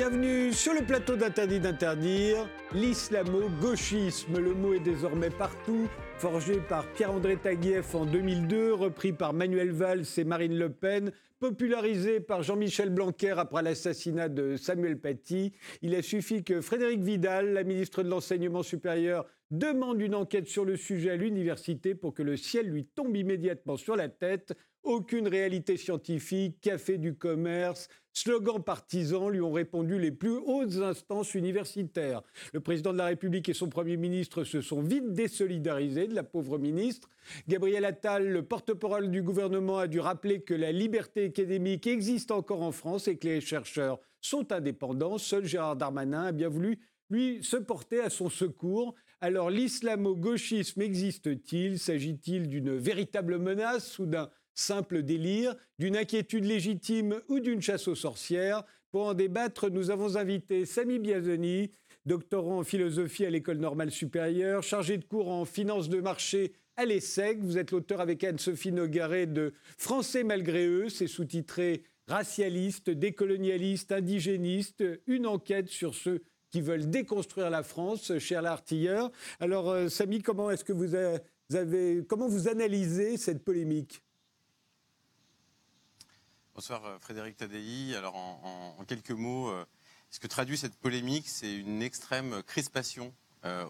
Bienvenue sur le plateau d'Interdit d'interdire. L'islamo-gauchisme, le mot est désormais partout. Forgé par Pierre-André Taguieff en 2002, repris par Manuel Valls et Marine Le Pen, popularisé par Jean-Michel Blanquer après l'assassinat de Samuel Paty, il a suffi que Frédéric Vidal, la ministre de l'Enseignement supérieur, demande une enquête sur le sujet à l'université pour que le ciel lui tombe immédiatement sur la tête. Aucune réalité scientifique, café du commerce, slogan partisan lui ont répondu les plus hautes instances universitaires. Le président de la République et son Premier ministre se sont vite désolidarisés de la pauvre ministre. Gabriel Attal, le porte-parole du gouvernement, a dû rappeler que la liberté académique existe encore en France et que les chercheurs sont indépendants. Seul Gérard Darmanin a bien voulu lui se porter à son secours. Alors l'islamo-gauchisme existe-t-il? S'agit-il d'une véritable menace ou d'un simple délire, d'une inquiétude légitime ou d'une chasse aux sorcières Pour en débattre, nous avons invité Sami Biazoni, doctorant en philosophie à l'École normale supérieure, chargé de cours en finance de marché à l'ESSEC. Vous êtes l'auteur avec Anne-Sophie Nogaret de Français malgré eux, c'est sous-titré Racialiste, décolonialiste, indigéniste, une enquête sur ceux qui veulent déconstruire la France, cher l'artilleur. Alors, euh, Samy, comment est-ce que vous avez, vous analysez cette polémique? Bonsoir, euh, Frédéric Tadei. Alors, en, quelques mots, euh, ce que traduit cette polémique, c'est une extrême crispation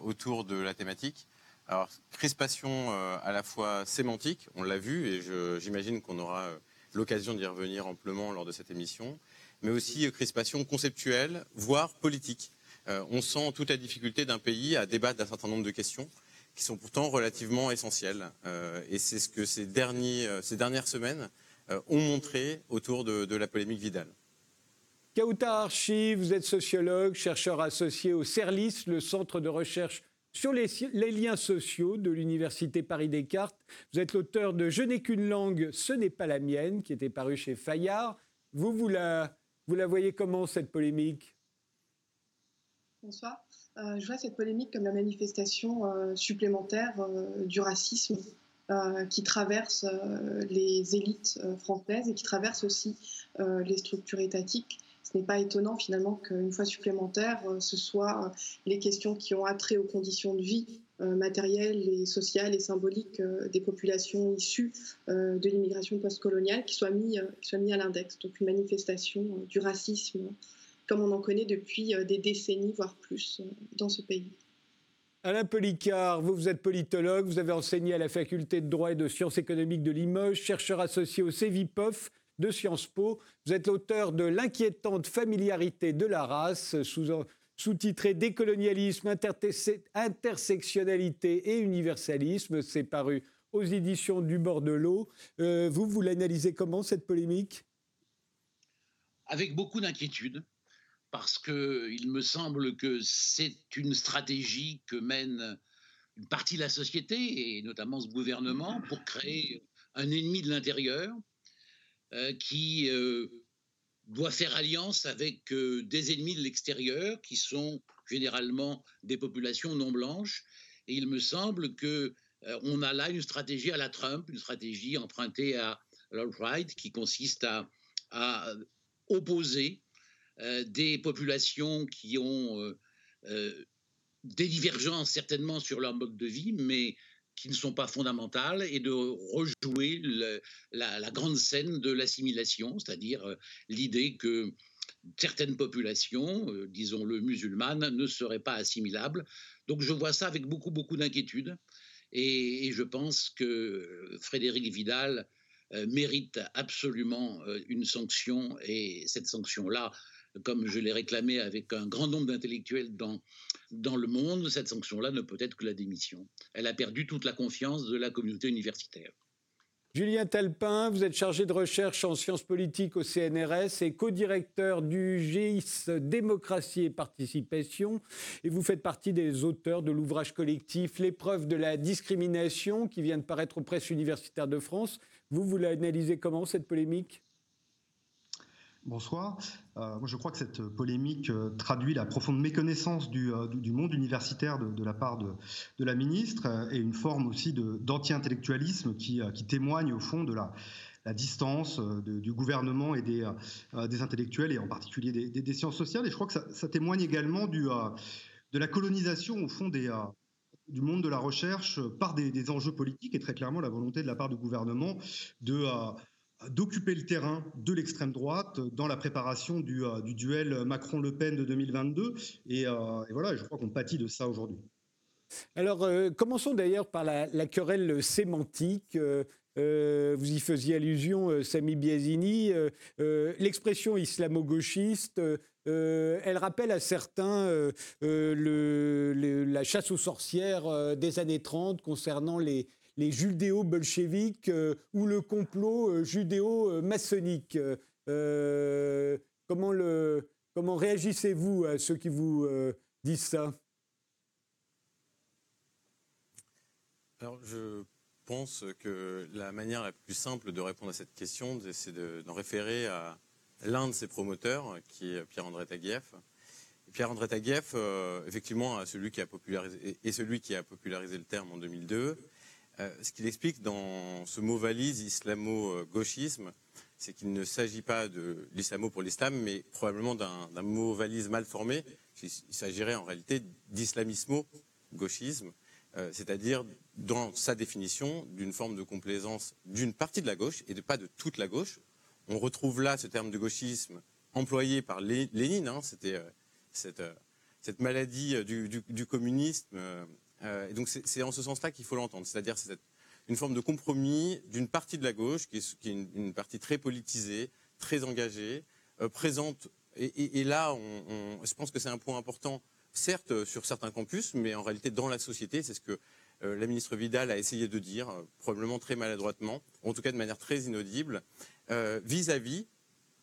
autour de la thématique. Alors, crispation à la fois sémantique, on l'a vu, et j'imagine qu'on aura l'occasion d'y revenir amplement lors de cette émission, mais aussi crispation conceptuelle, voire politique. Euh, on sent toute la difficulté d'un pays à débattre d'un certain nombre de questions qui sont pourtant relativement essentielles. Euh, et c'est ce que euh, ces dernières semaines ont montré autour de, la polémique Vidal. Kauta Archi, vous êtes sociologue, chercheur associé au CERLIS, le centre de recherche sur les, liens sociaux de l'Université Paris-Descartes. Vous êtes l'auteur de Je n'ai qu'une langue, ce n'est pas la mienne, qui était paru chez Fayard. Vous, vous la voyez comment, cette polémique? Bonsoir. Euh, je vois cette polémique comme la manifestation euh, supplémentaire euh, du racisme qui traverse les élites françaises et qui traverse aussi les structures étatiques. Ce n'est pas étonnant finalement qu'une fois supplémentaire, ce soit les questions qui ont attrait aux conditions de vie matérielles et sociales et symboliques des populations issues de l'immigration postcoloniale qui soient mis, qui soient mis à l'index. Donc une manifestation du racisme comme on en connaît depuis euh, des décennies, voire plus, euh, dans ce pays. Alain Policard, vous, vous êtes politologue, vous avez enseigné à la faculté de droit et de sciences économiques de Limoges, chercheur associé au CEVIPOF de Sciences Po. Vous êtes l'auteur de L'inquiétante familiarité de la race, sous-titré Décolonialisme, intersectionnalité et universalisme. C'est paru aux éditions du bord de l'eau. Euh, vous, vous l'analysez comment, cette polémique? Avec beaucoup d'inquiétude parce qu'il me semble que c'est une stratégie que mène une partie de la société, et notamment ce gouvernement, pour créer un ennemi de l'intérieur euh, qui euh, doit faire alliance avec euh, des ennemis de l'extérieur, qui sont généralement des populations non blanches. Et il me semble que on a là une stratégie à la Trump, une stratégie empruntée à l'alt-right, qui consiste à, opposer des populations qui ont euh, euh, des divergences certainement sur leur mode de vie, mais qui ne sont pas fondamentales, et de rejouer la, grande scène de l'assimilation, c'est-à-dire l'idée que certaines populations, disons-le musulmanes, ne seraient pas assimilables. Donc je vois ça avec beaucoup, beaucoup d'inquiétude. Et, je pense que Frédéric Vidal mérite absolument une sanction, et cette sanction-là, comme je l'ai réclamé avec un grand nombre d'intellectuels dans, dans le monde, cette sanction-là ne peut être que la démission. Elle a perdu toute la confiance de la communauté universitaire. Julien Talpin, vous êtes chargé de recherche en sciences politiques au CNRS et co-directeur du GIS Démocratie et Participation. Et vous faites partie des auteurs de l'ouvrage collectif L'épreuve de la discrimination qui vient de paraître aux presses universitaires de France. Vous, vous l'analysez comment cette polémique? Bonsoir. Euh, moi, je crois que cette polémique euh, traduit la profonde méconnaissance du, euh, monde universitaire de, la part de, la ministre et une forme aussi d'anti-intellectualisme qui, témoigne au fond de la, distance du gouvernement et des, intellectuels, et en particulier des, sciences sociales. Et je crois que ça, témoigne également de la colonisation, au fond, du monde de la recherche par des, enjeux politiques et très clairement la volonté de la part du gouvernement de d'occuper le terrain de l'extrême droite dans la préparation du, du duel Macron-Le Pen de 2022. Et, et, voilà, je crois qu'on pâtit de ça aujourd'hui. Alors, euh, commençons d'ailleurs par la, querelle sémantique. Euh, euh, vous y faisiez allusion, Sami Biazini. L'expression islamo-gauchiste, elle rappelle à certains la chasse aux sorcières des années 30 concernant les, les judéo-bolcheviques ou le complot judéo-maçonnique. comment, comment réagissez-vous à ceux qui vous disent ça? Alors, je pense que la manière la plus simple de répondre à cette question, c'est d'en référer à l'un de ses promoteurs, qui est Pierre-André Taguieff. Pierre-André Taguieff, euh, effectivement, est celui qui a popularisé le terme en 2002. Euh, ce qu'il explique dans ce mot valise islamo-gauchisme, c'est qu'il ne s'agit pas de l'islamo pour l'islam, mais probablement d'un mot valise mal formé. Il s'agirait en réalité d'islamismo-gauchisme, euh, c'est-à-dire dans sa définition d'une forme de complaisance d'une partie de la gauche et de pas de toute la gauche. On retrouve là ce terme de gauchisme employé par Lénine, hein, c'était euh, cette, cette, maladie du, communisme. Et donc c'est en ce sens-là qu'il faut l'entendre, c'est-à-dire c'est une forme de compromis d'une partie de la gauche qui est, une, partie très politisée, très engagée, présente. Et, là, je pense que c'est un point important certes sur certains campus, mais en réalité dans la société, c'est ce que euh, la ministre Vidal a essayé de dire, euh, probablement très maladroitement, en tout cas de manière très inaudible, euh, vis-à-vis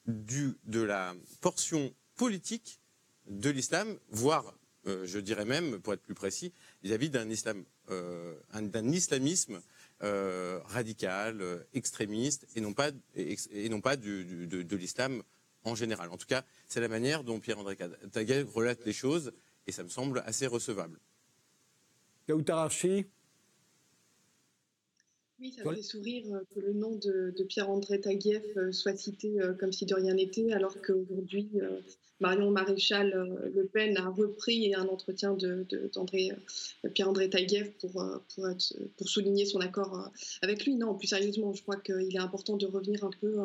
de la portion politique de l'islam, voire, je dirais même, pour être plus précis, vis-à-vis d'un islam, d'un islamisme radical, extrémiste, et non pas, et, non pas de, l'islam en général. En tout cas, c'est la manière dont Pierre-André Taguet relate les choses et ça me semble assez recevable. Kautararchi oui, ça me fait sourire euh, que le nom de, Pierre-André Taguieff euh, soit cité euh, comme si de rien n'était, alors qu'aujourd'hui, Marion Maréchal Le Pen a repris un entretien de, Pierre-André Taguieff pour, pour, souligner son accord avec lui. Non, plus sérieusement, je crois qu'il est important de revenir un peu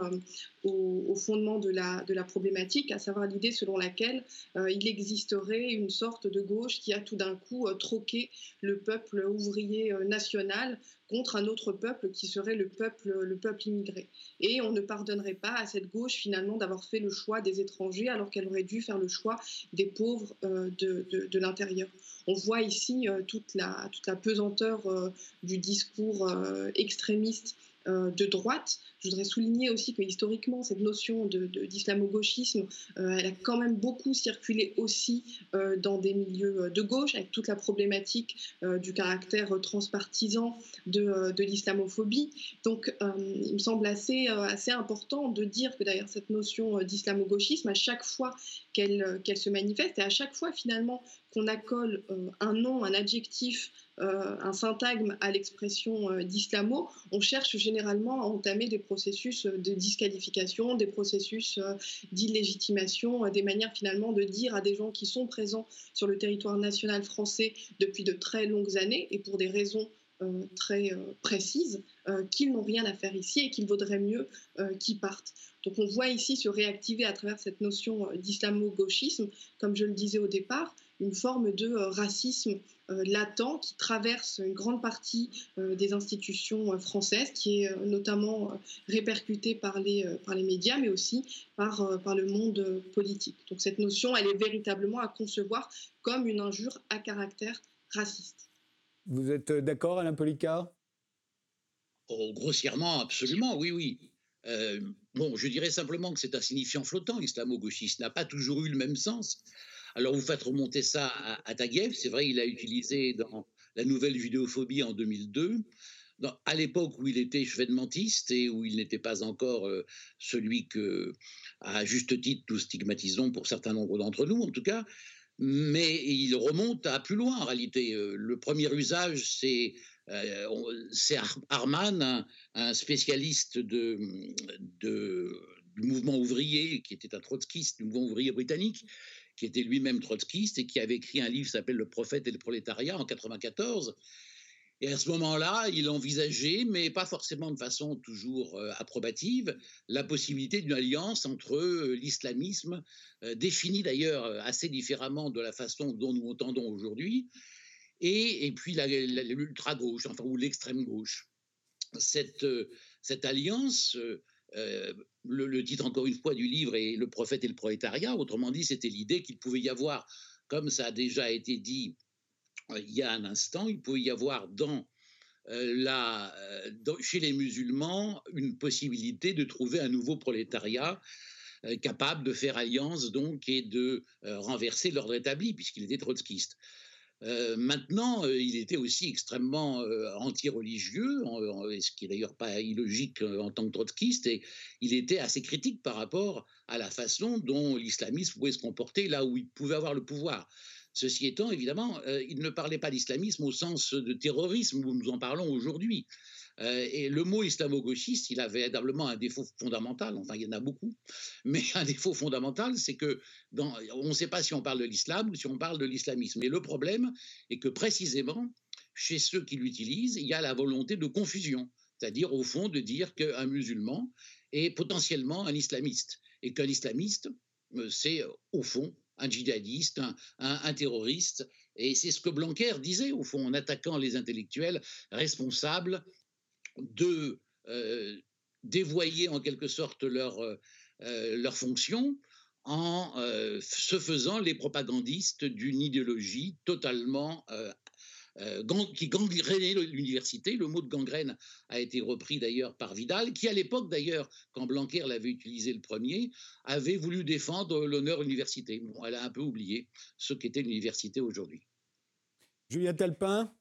au, fondement de la problématique, à savoir l'idée selon laquelle il existerait une sorte de gauche qui a tout d'un coup troqué le peuple ouvrier national contre un autre peuple qui serait le peuple, le peuple immigré. Et on ne pardonnerait pas à cette gauche finalement d'avoir fait le choix des étrangers alors qu'elle aurait dû faire le choix des pauvres euh, de, de, l'intérieur. On voit ici euh, toute, la, toute la pesanteur euh, du discours extrémiste de droite je voudrais souligner aussi que historiquement, cette notion d'islamo-gauchisme, euh, elle a quand même beaucoup circulé aussi euh, dans des milieux euh, de gauche, avec toute la problématique du caractère transpartisan de, de l'islamophobie. Donc, il me semble assez, assez important de dire que derrière cette notion d'islamo-gauchisme, à chaque fois qu'elle qu'elle se manifeste, et à chaque fois finalement qu'on accole un nom, un adjectif, un syntagme à l'expression d'islamo, on cherche généralement à entamer des processus de disqualification, des processus euh, d'illégitimation, euh, des manières finalement de dire à des gens qui sont présents sur le territoire national français depuis de très longues années. Et pour des raisons euh, très précises qu'ils n'ont rien à faire ici et qu'il vaudrait mieux qu'ils partent. Donc on voit ici se réactiver à travers cette notion d'islamo-gauchisme, comme je le disais au départ, une forme de racisme euh, latent qui traverse une grande partie euh, des institutions euh, françaises, qui est notamment répercuté par les, par les médias, mais aussi par, par le monde politique. Donc cette notion, elle est véritablement à concevoir comme une injure à caractère raciste. Vous êtes d'accord, Alain Polica oh, Grossièrement, absolument, oui, oui. bon, je dirais simplement que c'est un signifiant flottant, l'islamo-gauchiste n'a pas toujours eu le même sens. Alors vous faites remonter ça à, Taguieff, c'est vrai, il a utilisé dans la nouvelle judéophobie en 2002. à l'époque où il était chevènementiste et où il n'était pas encore euh, celui que, à juste titre, nous stigmatisons pour certains nombres d'entre nous, en tout cas, mais il remonte à plus loin en réalité. Euh, le premier usage, c'est c'est Arman, un, spécialiste du mouvement ouvrier, qui était un trotskiste, du mouvement ouvrier britannique, qui était lui-même trotskiste et qui avait écrit un livre qui s'appelle Le prophète et le prolétariat en 94. Et à ce moment-là, il envisageait, mais pas forcément de façon toujours euh, approbative, la possibilité d'une alliance entre euh, l'islamisme, euh, défini d'ailleurs assez différemment de la façon dont nous entendons aujourd'hui, et, puis l'ultra-gauche, enfin, ou l'extrême-gauche. Cette, alliance le, titre, encore une fois, du livre est Le prophète et le prolétariat. Autrement dit, c'était l'idée qu'il pouvait y avoir, comme ça a déjà été dit il y a un instant, il pouvait y avoir euh, la, chez les musulmans une possibilité de trouver un nouveau prolétariat capable de faire alliance donc et de renverser l'ordre établi puisqu'il était trotskiste. Euh, maintenant, euh, il était aussi extrêmement euh, anti-religieux, ce qui est d'ailleurs pas illogique en tant que trotskiste, et il était assez critique par rapport à la façon dont l'islamisme pouvait se comporter là où il pouvait avoir le pouvoir. Ceci étant, évidemment, il ne parlait pas d'islamisme au sens de terrorisme où nous en parlons aujourd'hui. Euh, et le mot islamo-gauchiste, il a véritablement un défaut fondamental, enfin il y en a beaucoup, mais un défaut fondamental, c'est que on ne sait pas si on parle de l'islam ou si on parle de l'islamisme. Mais le problème est que précisément, chez ceux qui l'utilisent, il y a la volonté de confusion, c'est-à-dire au fond de dire qu'un musulman est potentiellement un islamiste, et qu'un islamiste, euh, c'est au fond un djihadiste, un, terroriste. Et c'est ce que Blanquer disait, au fond, en attaquant les intellectuels responsables de euh, dévoyer en quelque sorte leur, euh, euh, leur fonction en se faisant les propagandistes d'une idéologie totalement qui gangrénait l'université. Le mot de gangrène a été repris d'ailleurs par Vidal, qui à l'époque d'ailleurs, quand Blanquer l'avait utilisé le premier, avait voulu défendre l'honneur université. Bon, elle a un peu oublié ce qu'était l'université aujourd'hui. Julien Talpin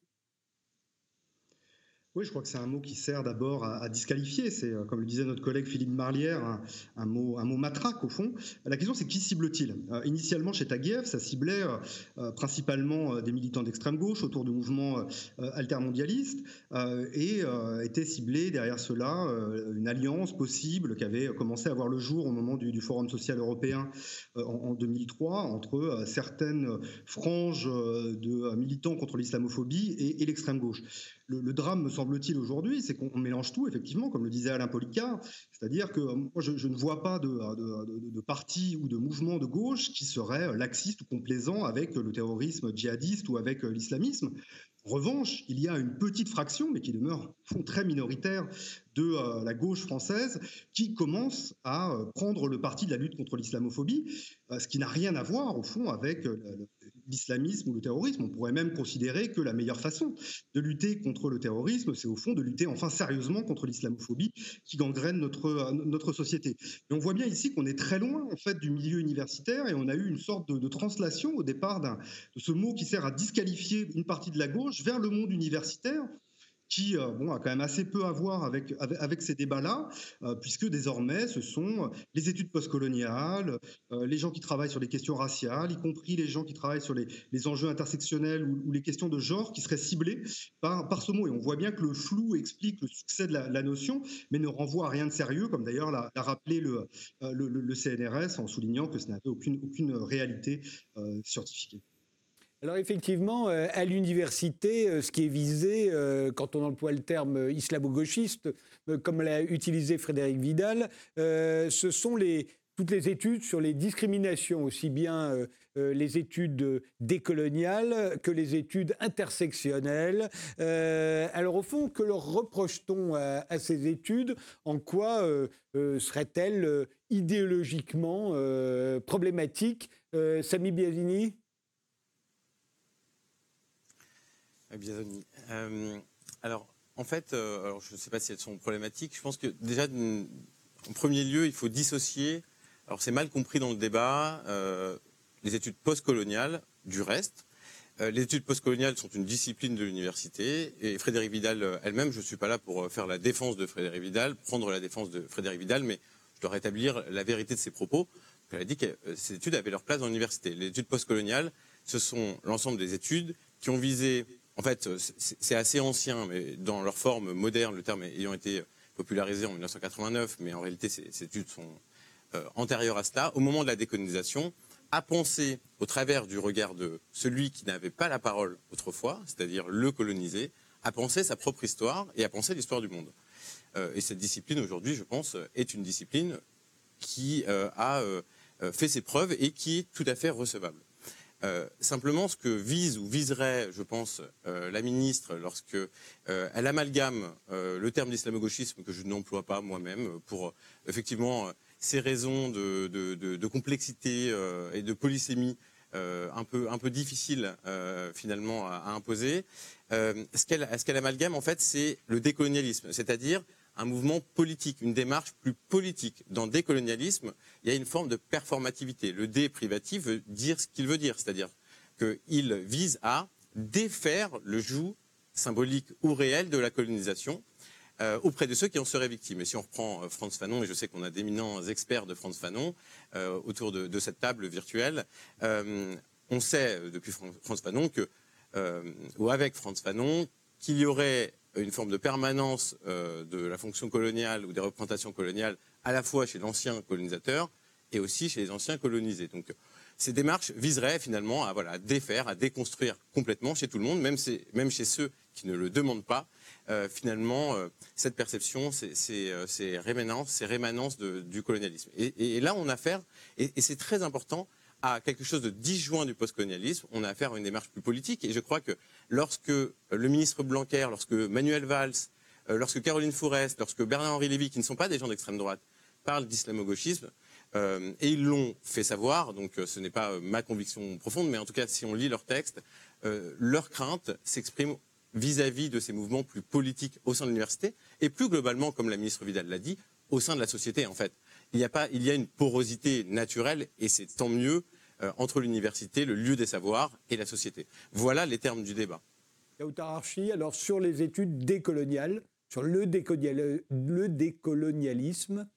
oui, je crois que c'est un mot qui sert d'abord à, disqualifier. C'est, euh, comme le disait notre collègue Philippe Marlière, un, mot, matraque au fond. La question, c'est qui cible-t-il? Euh, Initialement, chez Taguieff, ça ciblait euh, principalement des militants d'extrême gauche autour du mouvement altermondialiste et était ciblé derrière cela une alliance possible qui avait commencé à voir le jour au moment du, Forum social européen en, 2003 entre certaines franges de militants contre l'islamophobie et l'extrême gauche le, drame, me semble-t-il, aujourd'hui, c'est qu'on mélange tout, effectivement, comme le disait Alain Policard. C'est-à-dire que euh, moi, je, ne vois pas de, de, de, parti ou de mouvement de gauche qui serait laxiste ou complaisant avec le terrorisme djihadiste ou avec euh, l'islamisme. En revanche, il y a une petite fraction, mais qui demeure très minoritaire, de euh, la gauche française qui commence à prendre le parti de la lutte contre l'islamophobie, ce qui n'a rien à voir, au fond, avec l'islamisme ou le terrorisme. On pourrait même considérer que la meilleure façon de lutter contre le terrorisme, c'est au fond de lutter enfin sérieusement contre l'islamophobie qui gangrène notre, notre société. Et on voit bien ici qu'on est très loin en fait du milieu universitaire et on a eu une sorte de, de translation au départ de ce mot qui sert à disqualifier une partie de la gauche vers le monde universitaire qui euh, a quand même assez peu à voir avec, avec, ces débats-là, euh, puisque désormais, ce sont les études postcoloniales, euh, les gens qui travaillent sur les questions raciales, y compris les gens qui travaillent sur les, les enjeux intersectionnels ou, les questions de genre, qui seraient ciblés par, par ce mot. Et on voit bien que le flou explique le succès de la, notion, mais ne renvoie à rien de sérieux, comme d'ailleurs l'a rappelé le, le, CNRS en soulignant que ce n'avait aucune, aucune réalité scientifique. Alors effectivement, euh, à l'université, euh, ce qui est visé, euh, quand on emploie le terme islamo-gauchiste, comme l'a utilisé Frédéric Vidal, ce sont toutes les études sur les discriminations, aussi bien les études décoloniales que les études intersectionnelles. alors au fond, que leur reproche-t-on à, ces études? En quoi seraient-elles idéologiquement problématiques? Sami Euh, alors, en fait, euh, alors je ne sais pas si elles sont problématiques. Je pense que déjà, en premier lieu, il faut dissocier. Alors, c'est mal compris dans le débat euh, les études postcoloniales du reste. les études postcoloniales sont une discipline de l'université et Frédéric Vidal elle-même, je ne suis pas là pour faire la défense de Frédéric Vidal, prendre la défense de Frédéric Vidal, mais je dois rétablir la vérité de ses propos. Elle a dit que ces études avaient leur place dans l'université. Les études postcoloniales, ce sont l'ensemble des études qui ont visé en fait, c'est assez ancien, mais dans leur forme moderne, le terme ayant été popularisé en 1989, mais en réalité, ces, études sont antérieures à cela. Au moment de la décolonisation, à penser au travers du regard de celui qui n'avait pas la parole autrefois, c'est-à-dire le colonisé, à penser sa propre histoire et à penser l'histoire du monde. Euh, et cette discipline aujourd'hui, je pense, est une discipline qui euh, a euh, fait ses preuves et qui est tout à fait recevable. Simplement, ce que vise ou viserait, je pense, la ministre lorsque elle amalgame le terme d'islamo-gauchisme que je n'emploie pas moi-même pour effectivement ces raisons de, complexité et de polysémie un peu un peu difficiles finalement à, imposer. ce qu'elle amalgame en fait, c'est le décolonialisme, c'est-à-dire un mouvement politique, une démarche plus politique. Dans décolonialisme, il y a une forme de performativité. Le dé privatif veut dire ce qu'il veut dire, c'est-à-dire qu'il vise à défaire le joug symbolique ou réel de la colonisation euh, auprès de ceux qui en seraient victimes. Et si on reprend euh, Franz Fanon, et je sais qu'on a d'éminents experts de Franz Fanon euh, autour de, cette table virtuelle, on sait depuis Franz Fanon que, ou avec Franz Fanon, qu'il y aurait une forme de permanence euh, de la fonction coloniale ou des représentations coloniales à la fois chez l'ancien colonisateur et aussi chez les anciens colonisés. Donc ces démarches viseraient finalement à, voilà, défaire, à déconstruire complètement chez tout le monde, même, même chez ceux qui ne le demandent pas, euh, finalement, euh, cette perception, ces, rémanences, ces rémanences du colonialisme. Et, là, on a affaire, et c'est très important, à quelque chose de disjoint du postcolonialisme. On a affaire à une démarche plus politique. Et je crois que lorsque le ministre Blanquer, lorsque Manuel Valls, euh, lorsque Caroline Fourest, lorsque Bernard-Henri Lévy, qui ne sont pas des gens d'extrême droite, parlent d'islamo-gauchisme, euh, et ils l'ont fait savoir, donc euh, ce n'est pas ma conviction profonde, mais en tout cas, si on lit leur texte, leur crainte s'exprime vis-à-vis de ces mouvements plus politiques au sein de l'université, et plus globalement, comme la ministre Vidal l'a dit, au sein de la société, en fait. Il y a, pas, il y a une porosité naturelle, et c'est tant mieux, euh, entre l'université, le lieu des savoirs et la société. Voilà les termes du débat. Archi, alors sur les études décoloniales, sur le décolonialisme,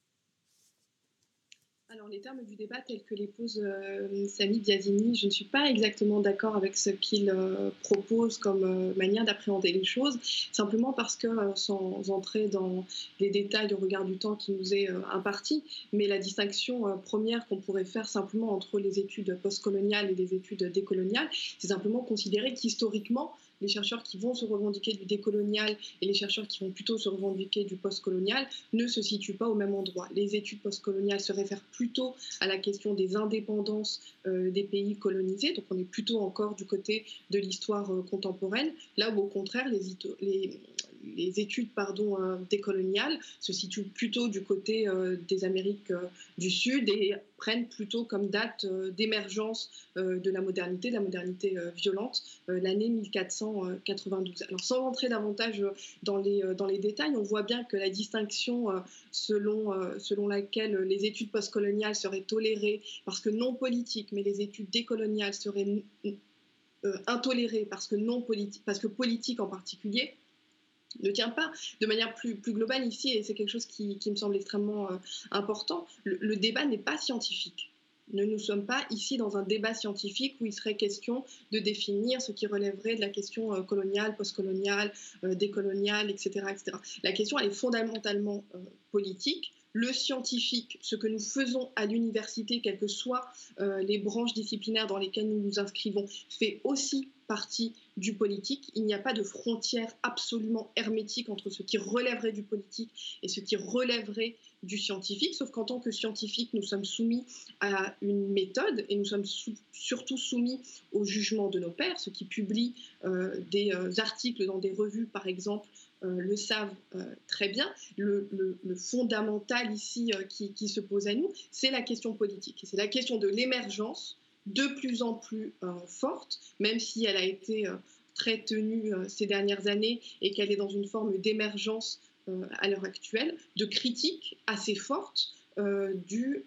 alors, les termes du débat tels que les pose euh, Samy Biazini, je ne suis pas exactement d'accord avec ce qu'il euh, propose comme euh, manière d'appréhender les choses, simplement parce que, sans entrer dans les détails au regard du temps qui nous est imparti, mais la distinction première qu'on pourrait faire simplement entre les études postcoloniales et les études décoloniales, c'est simplement considérer qu'historiquement, les chercheurs qui vont se revendiquer du décolonial et les chercheurs qui vont plutôt se revendiquer du postcolonial ne se situent pas au même endroit. Les études postcoloniales se réfèrent plutôt à la question des indépendances euh, des pays colonisés, donc on est plutôt encore du côté de l'histoire euh, contemporaine, là où au contraire les, les, les études pardon, euh, décoloniales se situent plutôt du côté euh, des Amériques euh, du Sud et prennent plutôt comme date d'émergence de la modernité, de la modernité violente, l'année 1492. Alors sans rentrer davantage dans les, dans les détails, on voit bien que la distinction selon, selon laquelle les études postcoloniales seraient tolérées parce que non politiques, mais les études décoloniales seraient intolérées parce que non politiques, parce que politiques en particulier, ne tient pas. De manière plus, plus globale ici, et c'est quelque chose qui, me semble extrêmement euh, important, le, débat n'est pas scientifique. Ne nous sommes pas ici dans un débat scientifique où il serait question de définir ce qui relèverait de la question euh, coloniale, postcoloniale, euh, décoloniale, etc., etc. La question, elle est fondamentalement politique le scientifique, ce que nous faisons à l'université, quelles que soient les branches disciplinaires dans lesquelles nous nous inscrivons, fait aussi partie du politique. Il n'y a pas de frontière absolument hermétique entre ce qui relèverait du politique et ce qui relèverait du scientifique, sauf qu'en tant que scientifique, nous sommes soumis à une méthode et nous sommes surtout soumis au jugement de nos pairs, ceux qui publient euh, des euh, articles dans des revues, par exemple, euh, le savent très bien. Le, fondamental ici qui, qui, se pose à nous, c'est la question politique. C'est la question de l'émergence de plus en plus euh, forte, même si elle a été euh, très tenue euh, ces dernières années et qu'elle est dans une forme d'émergence à l'heure actuelle, de critique assez forte du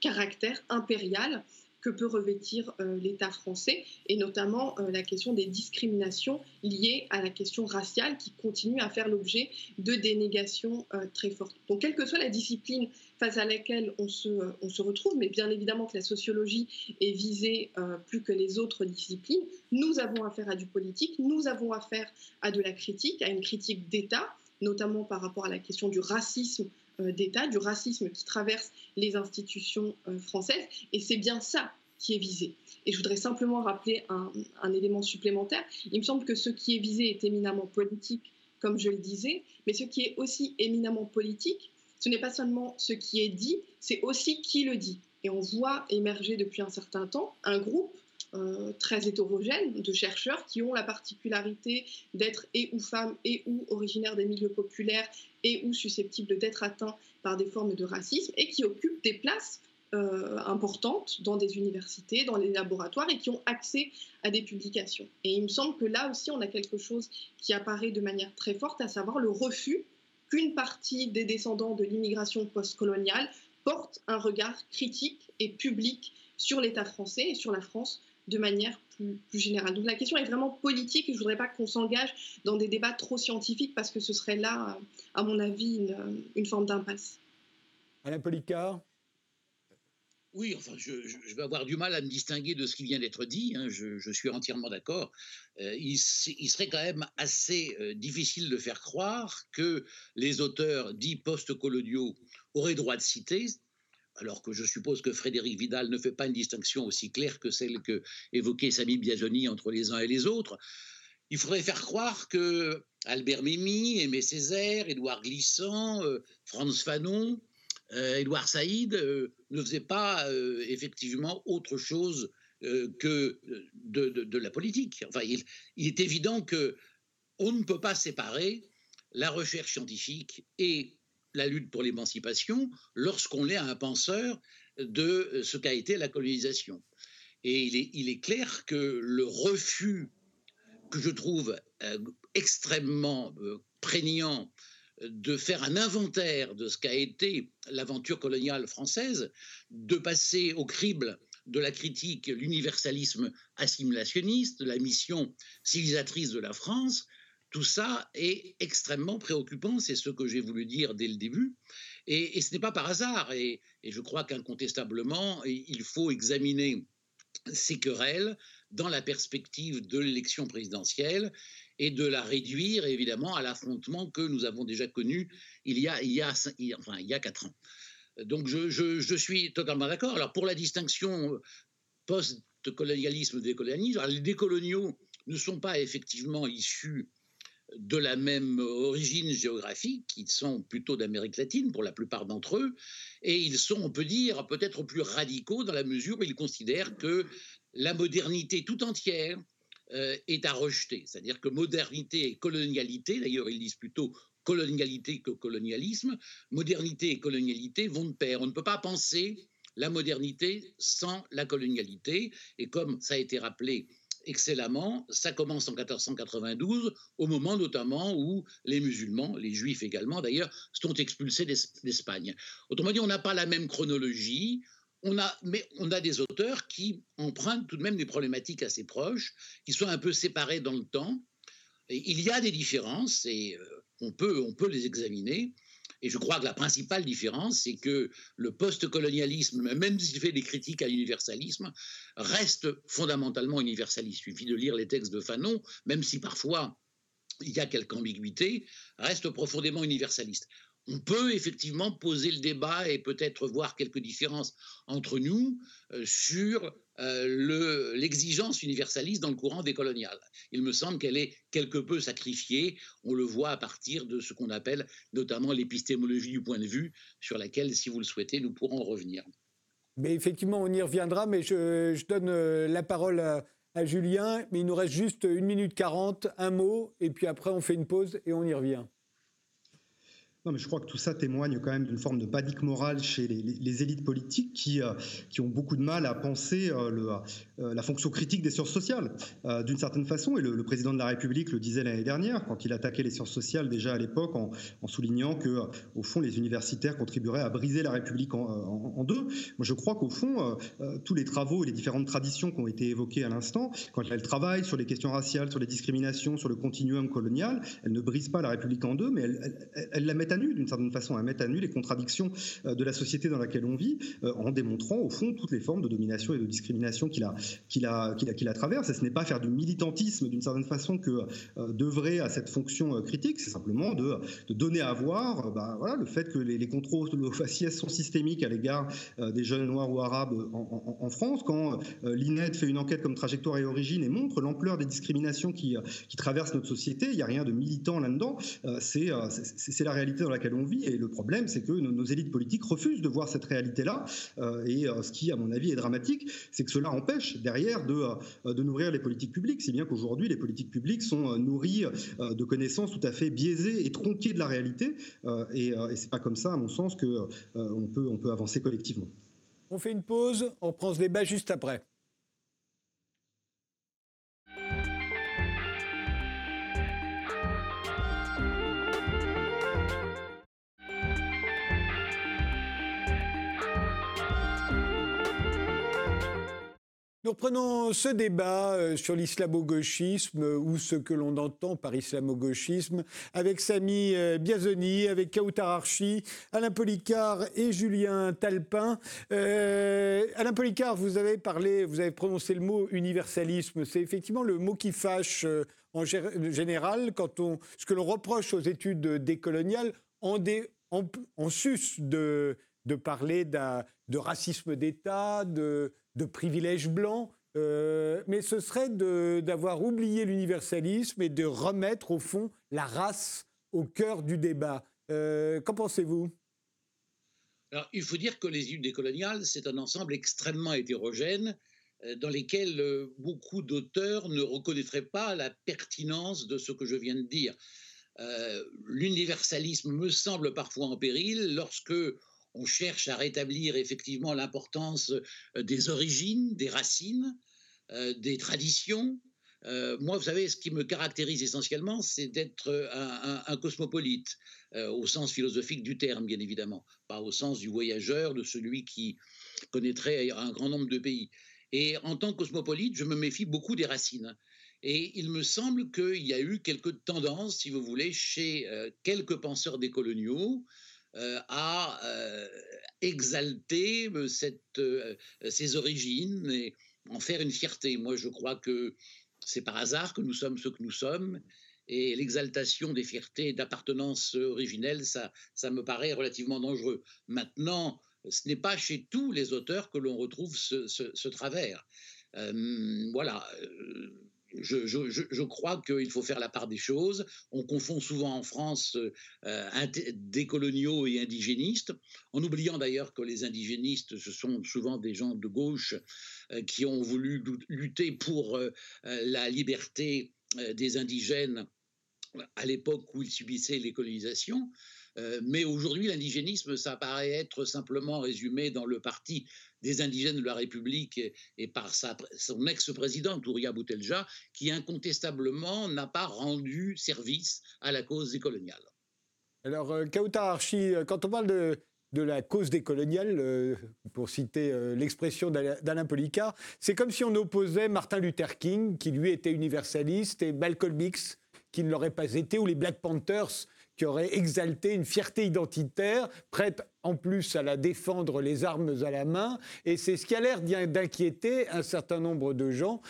caractère impérial que peut revêtir euh, l'État français, et notamment euh, la question des discriminations liées à la question raciale qui continue à faire l'objet de dénégations euh, très fortes. Donc, quelle que soit la discipline face à laquelle on se, on se retrouve, mais bien évidemment que la sociologie est visée plus que les autres disciplines, nous avons affaire à du politique, nous avons affaire à de la critique, à une critique d'État, notamment par rapport à la question du racisme euh, d'État, du racisme qui traverse les institutions euh, françaises. Et c'est bien ça qui est visé. Et je voudrais simplement rappeler un, élément supplémentaire. Il me semble que ce qui est visé est éminemment politique, comme je le disais, mais ce qui est aussi éminemment politique, ce n'est pas seulement ce qui est dit, c'est aussi qui le dit. Et on voit émerger depuis un certain temps un groupe euh, très hétérogène de chercheurs qui ont la particularité d'être et ou femmes et ou originaires des milieux populaires et ou susceptibles d'être atteints par des formes de racisme et qui occupent des places euh, importantes dans des universités, dans les laboratoires et qui ont accès à des publications. Et il me semble que là aussi, on a quelque chose qui apparaît de manière très forte, à savoir le refus qu'une partie des descendants de l'immigration postcoloniale porte un regard critique et public sur l'État français et sur la France de manière plus, générale. Donc la question est vraiment politique et je ne voudrais pas qu'on s'engage dans des débats trop scientifiques parce que ce serait là, à mon avis, une, forme d'impasse. Alain Policard oui, enfin, je, vais avoir du mal à me distinguer de ce qui vient d'être dit. Hein, je, suis entièrement d'accord. Euh, il, serait quand même assez euh, difficile de faire croire que les auteurs dits post-coloniaux auraient droit de citer, alors que je suppose que Frédéric Vidal ne fait pas une distinction aussi claire que celle que évoquait Samy Biazoni entre les uns et les autres. Il faudrait faire croire que Albert Memmi, Aimé Césaire, Édouard Glissant, euh, Franz Fanon, euh, Édouard Saïd euh, ne faisaient pas effectivement autre chose que de, la politique. Enfin, il, il, est évident que on ne peut pas séparer la recherche scientifique et la lutte pour l'émancipation lorsqu'on est un penseur de ce qu'a été la colonisation. Et il est, clair que le refus que je trouve euh, extrêmement euh, prégnant de faire un inventaire de ce qu'a été l'aventure coloniale française, de passer au crible de la critique l'universalisme assimilationniste, la mission civilisatrice de la France, tout ça est extrêmement préoccupant, c'est ce que j'ai voulu dire dès le début. Et, ce n'est pas par hasard. Et, je crois qu'incontestablement, il faut examiner ces querelles dans la perspective de l'élection présidentielle et de la réduire évidemment à l'affrontement que nous avons déjà connu il y a, quatre ans. Donc je, je suis totalement d'accord. Alors pour la distinction post-colonialisme-décolonialisme, les décoloniaux ne sont pas effectivement issus de la même origine géographique, ils sont plutôt d'Amérique latine pour la plupart d'entre eux, et ils sont, on peut dire, peut-être plus radicaux dans la mesure où ils considèrent que la modernité tout entière euh, est à rejeter. C'est-à-dire que modernité et colonialité, d'ailleurs ils disent plutôt colonialité que colonialisme, modernité et colonialité vont de pair. On ne peut pas penser la modernité sans la colonialité, et comme ça a été rappelé excellemment. Ça commence en 1492, au moment notamment où les musulmans, les juifs également d'ailleurs, sont expulsés d'Espagne. Autrement dit, on n'a pas la même chronologie. On a, mais on a des auteurs qui empruntent tout de même des problématiques assez proches, qui sont un peu séparés dans le temps. Il y a des différences et euh, on, peut, on peut les examiner. Et je crois que la principale différence, c'est que le post-colonialisme, même s'il fait des critiques à l'universalisme, reste fondamentalement universaliste. Il suffit de lire les textes de Fanon, même si parfois il y a quelque ambiguïté, reste profondément universaliste on peut effectivement poser le débat et peut-être voir quelques différences entre nous euh, sur euh, l'exigence universaliste dans le courant décolonial. Il me semble qu'elle est quelque peu sacrifiée. On le voit à partir de ce qu'on appelle notamment l'épistémologie du point de vue, sur laquelle, si vous le souhaitez, nous pourrons revenir. Mais effectivement, on y reviendra, mais je, donne euh, la parole à, à, Julien, mais il nous reste juste une minute quarante, un mot, et puis après on fait une pause et on y revient. Non, mais je crois que tout ça témoigne quand même d'une forme de panique morale chez les, élites politiques qui, euh, qui ont beaucoup de mal à penser euh, le, euh, la fonction critique des sciences sociales, d'une certaine façon. Et le, président de la République le disait l'année dernière, quand il attaquait les sciences sociales déjà à l'époque, en, soulignant que, au fond, les universitaires contribueraient à briser la République en, deux. Moi, je crois qu'au fond, tous les travaux et les différentes traditions qui ont été évoquées à l'instant, quand elles travaillent sur les questions raciales, sur les discriminations, sur le continuum colonial, elles ne brisent pas la République en deux, mais elles, elles la mettent à nu, d'une certaine façon, à mettre à nu les contradictions euh, de la société dans laquelle on vit, euh, en démontrant au fond toutes les formes de domination et de discrimination qu'il a, qu'il a, qu'il a, qu'il a traverse. Et ce n'est pas faire du militantisme d'une certaine façon que euh, d'œuvrer à cette fonction critique, c'est simplement de, donner à voir bah, le fait que les, les contrôles faciès sont systémiques à l'égard des jeunes noirs ou arabes en, France. Quand l'INED fait une enquête comme trajectoire et origine et montre l'ampleur des discriminations qui, traversent notre société, il n'y a rien de militant là-dedans. c'est la réalité dans laquelle on vit. Et le problème, c'est que nos, élites politiques refusent de voir cette réalité-là. Euh, et euh, ce qui, à mon avis, est dramatique, c'est que cela empêche derrière de, euh, nourrir les politiques publiques. Si bien qu'aujourd'hui, les politiques publiques sont nourries de connaissances tout à fait biaisées et tronquées de la réalité. et, et c'est pas comme ça, à mon sens, qu'on on peut, on peut avancer collectivement. On fait une pause, on prend ce débat juste après. Nous reprenons ce débat euh, sur l'islamo-gauchisme ou ce que l'on entend par islamo-gauchisme avec Samy euh, Biazoni, avec Kautar Archi, Alain Policard et Julien Talpin. Euh, Alain Policard, vous avez parlé, vous avez prononcé le mot universalisme. C'est effectivement le mot qui fâche en général quand on, ce que l'on reproche aux études décoloniales en, en, sus de parler de racisme d'État, de de privilèges blancs, euh, mais ce serait d'avoir oublié l'universalisme et de remettre au fond la race au cœur du débat. Euh, qu'en pensez-vous? Il faut dire que les études décoloniales, c'est un ensemble extrêmement hétérogène euh, dans lesquels beaucoup d'auteurs ne reconnaîtraient pas la pertinence de ce que je viens de dire. L'universalisme me semble parfois en péril lorsque on cherche à rétablir effectivement l'importance euh, des origines, des racines, euh, des traditions. Euh, moi, vous savez, ce qui me caractérise essentiellement, c'est d'être un, cosmopolite, au sens philosophique du terme, bien évidemment, pas au sens du voyageur, de celui qui connaîtrait un grand nombre de pays. Et en tant que cosmopolite, je me méfie beaucoup des racines. Et il me semble qu'il y a eu quelques tendances, si vous voulez, chez quelques penseurs décoloniaux, à euh, exalter euh, cette, ses origines et en faire une fierté. Moi, je crois que c'est par hasard que nous sommes ce que nous sommes. Et l'exaltation des fiertés d'appartenance originelle, ça, ça me paraît relativement dangereux. Maintenant, ce n'est pas chez tous les auteurs que l'on retrouve ce, travers. voilà je, crois qu'il faut faire la part des choses. On confond souvent en France euh, des coloniaux et indigénistes, en oubliant d'ailleurs que les indigénistes, ce sont souvent des gens de gauche euh, qui ont voulu lutter pour euh, la liberté des indigènes à l'époque où ils subissaient les colonisations. mais aujourd'hui, l'indigénisme, ça paraît être simplement résumé dans le parti des indigènes de la République et, par son ex-président, Touria Boutelja, qui incontestablement n'a pas rendu service à la cause décoloniale. Alors, euh, Kauta Archi, euh, quand on parle de, de la cause décoloniale, euh, pour citer l'expression d'Alain Policard, c'est comme si on opposait Martin Luther King, qui lui était universaliste, et Malcolm X, qui ne l'aurait pas été, ou les Black Panthers, qui aurait exalté une fierté identitaire, prête en plus à la défendre les armes à la main. Et c'est ce qui a l'air d'inquiéter un certain nombre de gens,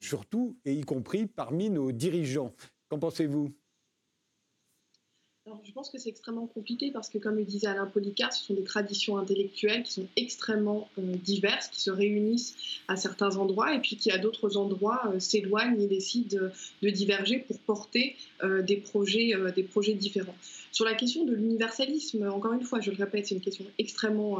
surtout et y compris parmi nos dirigeants. Qu'en pensez-vous? Je pense que c'est extrêmement compliqué parce que, comme le disait Alain Policard, ce sont des traditions intellectuelles qui sont extrêmement euh, diverses, qui se réunissent à certains endroits et puis qui, à d'autres endroits, euh, s'éloignent et décident de, diverger pour porter euh, des projets différents. Sur la question de l'universalisme, encore une fois, je le répète, c'est une question extrêmement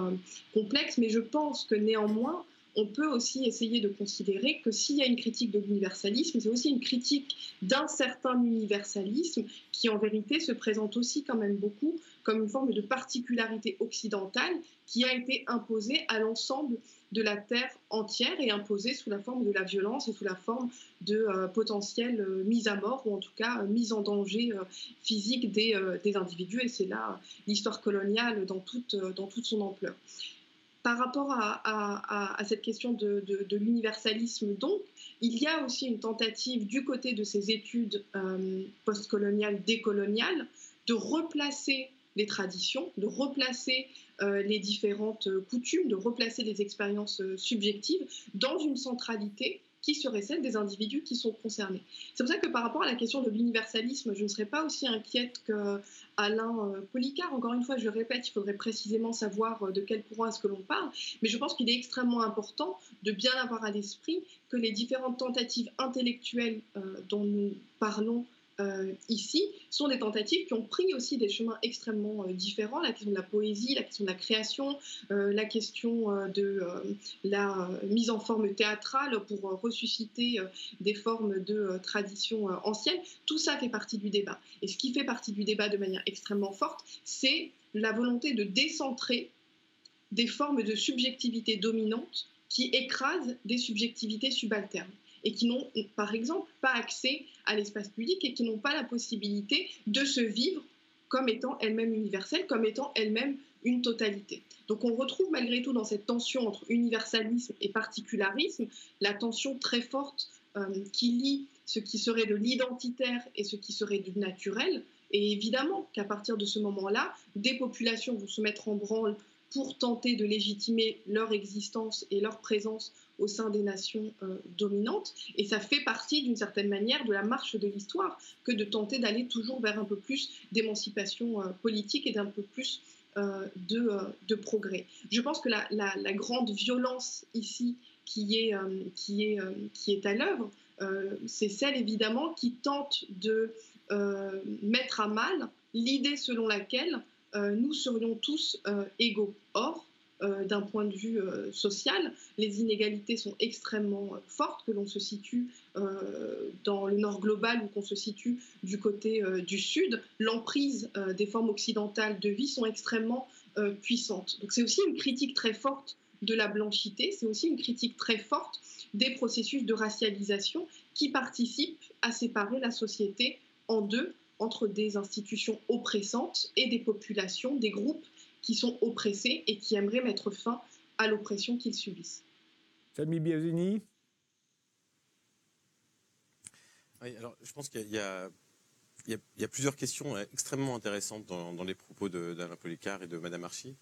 complexe, mais je pense que néanmoins, on peut aussi essayer de considérer que s'il y a une critique de l'universalisme, c'est aussi une critique d'un certain universalisme qui en vérité se présente aussi quand même beaucoup comme une forme de particularité occidentale qui a été imposée à l'ensemble de la Terre entière et imposée sous la forme de la violence et sous la forme de euh, potentielles euh, mises à mort ou en tout cas euh, mise en danger physique des, individus. Et c'est là l'histoire coloniale dans toute son ampleur. Par rapport à, cette question de, l'universalisme, donc, il y a aussi une tentative du côté de ces études postcoloniales, décoloniales, de replacer les traditions, de replacer euh, les différentes euh, coutumes, de replacer les expériences euh, subjectives dans une centralité qui serait celle des individus qui sont concernés. C'est pour ça que par rapport à la question de l'universalisme, je ne serais pas aussi inquiète qu'Alain Policard. Encore une fois, je répète, il faudrait précisément savoir de quel courant est-ce que l'on parle, mais je pense qu'il est extrêmement important de bien avoir à l'esprit que les différentes tentatives intellectuelles dont nous parlons euh, ici sont des tentatives qui ont pris aussi des chemins extrêmement euh, différents. La question de la poésie, la question de la création, euh, la question de la mise en forme théâtrale pour ressusciter des formes de tradition anciennes. Tout ça fait partie du débat. Et ce qui fait partie du débat de manière extrêmement forte, c'est la volonté de décentrer des formes de subjectivité dominantes qui écrasent des subjectivités subalternes et qui n'ont, par exemple, pas accès à l'espace public et qui n'ont pas la possibilité de se vivre comme étant elles-mêmes universelles, comme étant elles-mêmes une totalité. Donc on retrouve malgré tout dans cette tension entre universalisme et particularisme la tension très forte euh, qui lie ce qui serait de l'identitaire et ce qui serait du naturel. Et évidemment qu'à partir de ce moment-là, des populations vont se mettre en branle pour tenter de légitimer leur existence et leur présence au sein des nations euh, dominantes. Et ça fait partie, d'une certaine manière, de la marche de l'histoire que de tenter d'aller toujours vers un peu plus d'émancipation euh, politique et d'un peu plus euh, de, de, progrès. Je pense que la, la, grande violence ici qui est, qui est, qui est à l'œuvre, c'est celle évidemment qui tente de mettre à mal l'idée selon laquelle nous serions tous égaux. Or, euh, d'un point de vue euh, social, les inégalités sont extrêmement euh, fortes, que l'on se situe dans le nord global ou qu'on se situe du côté du sud. L'emprise des formes occidentales de vie sont extrêmement puissantes. Donc c'est aussi une critique très forte de la blanchité, c'est aussi une critique très forte des processus de racialisation qui participent à séparer la société en deux entre des institutions oppressantes et des populations, des groupes qui sont oppressés et qui aimeraient mettre fin à l'oppression qu'ils subissent. Samy Biazini Oui, alors je pense qu'il y, a, plusieurs questions extrêmement intéressantes dans, les propos d'Alain Policard et de Madame Archie.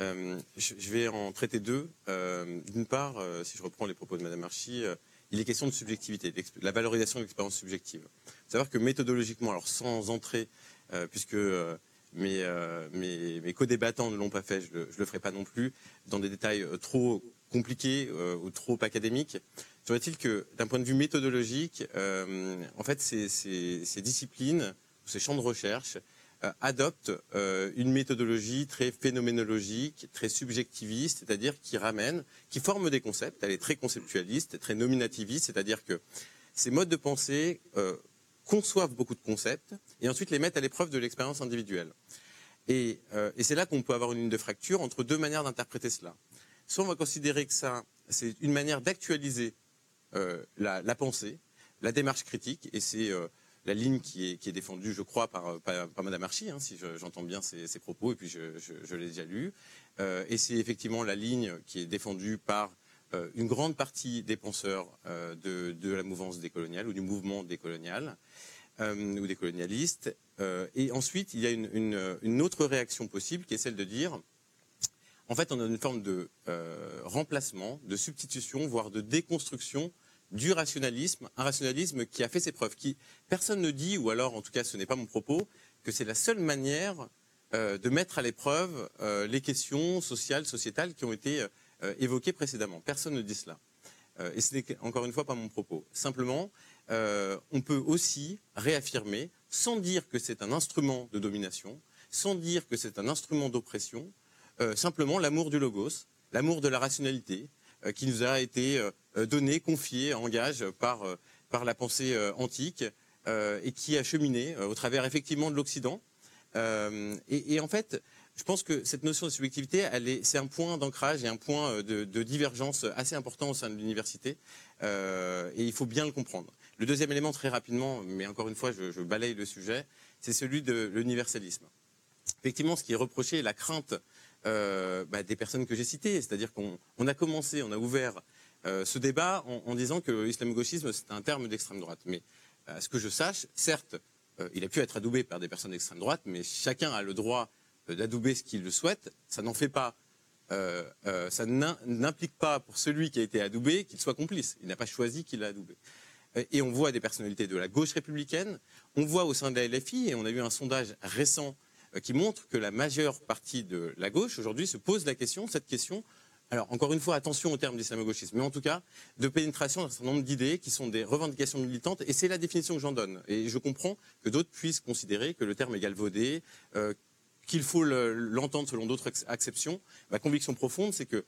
Euh, je, vais en traiter deux. Euh, d'une part, euh, si je reprends les propos de Madame Archie, il est question de subjectivité, la valorisation de l'expérience subjective. Savoir que méthodologiquement, alors sans entrer, puisque euh, mais, mes, co-débattants ne l'ont pas fait, je ne le, ferai pas non plus, dans des détails euh, trop compliqués euh, ou trop académiques. Serait-il que, d'un point de vue méthodologique, en fait, ces, disciplines, ces champs de recherche, adoptent une méthodologie très phénoménologique, très subjectiviste, c'est-à-dire qui ramène, qui forme des concepts. Elle est très conceptualiste, très nominativiste, c'est-à-dire que ces modes de pensée conçoivent beaucoup de concepts et ensuite les mettent à l'épreuve de l'expérience individuelle. Euh, et, c'est là qu'on peut avoir une ligne de fracture entre deux manières d'interpréter cela. Soit on va considérer que ça, c'est une manière d'actualiser euh, la, pensée, la démarche critique, et c'est euh, la ligne qui est, défendue, je crois, par, Madame Archie, hein, si j'entends bien ses, propos, et puis je, je, l'ai déjà lu. et c'est effectivement la ligne qui est défendue par une grande partie des penseurs de, la mouvance décoloniale ou du mouvement décolonial. Euh, ou. Euh, et ensuite, il y a une, autre réaction possible qui est celle de dire, en fait, on a une forme de euh, remplacement, de substitution, voire de déconstruction du rationalisme, un rationalisme qui a fait ses preuves, qui personne ne dit, ou alors en tout cas ce n'est pas mon propos, que c'est la seule manière de mettre à l'épreuve les questions sociales, sociétales qui ont été évoquées précédemment. Personne ne dit cela. et ce n'est encore une fois pas mon propos. Simplement, euh, on peut aussi réaffirmer, sans dire que c'est un instrument de domination, sans dire que c'est un instrument d'oppression, euh, simplement l'amour du logos, l'amour de la rationalité, qui nous a été donné, confié, en gage par, par la pensée antique et qui a cheminé au travers effectivement de l'Occident. Et, en fait, je pense que cette notion de subjectivité, c'est un point d'ancrage et un point de, de, divergence assez important au sein de l'université, et il faut bien le comprendre. Le deuxième élément, très rapidement, mais encore une fois, je, balaye le sujet, c'est celui de l'universalisme. Effectivement, ce qui est reproché est la crainte euh, bah, des personnes que j'ai citées, c'est-à-dire qu'on a commencé, on a ouvert euh, ce débat en, disant que l'islamo-gauchisme, c'est un terme d'extrême droite. Mais à ce que je sache, certes, euh, il a pu être adoubé par des personnes d'extrême droite, mais chacun a le droit d'adouber ce qu'il le souhaite. Ça n'en fait pas ça n'implique pas pour celui qui a été adoubé qu'il soit complice. Il n'a pas choisi qu'il l'a adoubé. Et on voit des personnalités de la gauche républicaine, on voit au sein de la LFI, et on a eu un sondage récent euh, qui montre que la majeure partie de la gauche aujourd'hui se pose la question, cette question, alors encore une fois, attention au terme d'islamo-gauchisme, mais en tout cas de pénétration d'un certain nombre d'idées qui sont des revendications militantes, et c'est la définition que j'en donne. Et je comprends que d'autres puissent considérer que le terme est galvaudé, euh, qu'il faut l'entendre selon d'autres acceptions. Ma conviction profonde, c'est que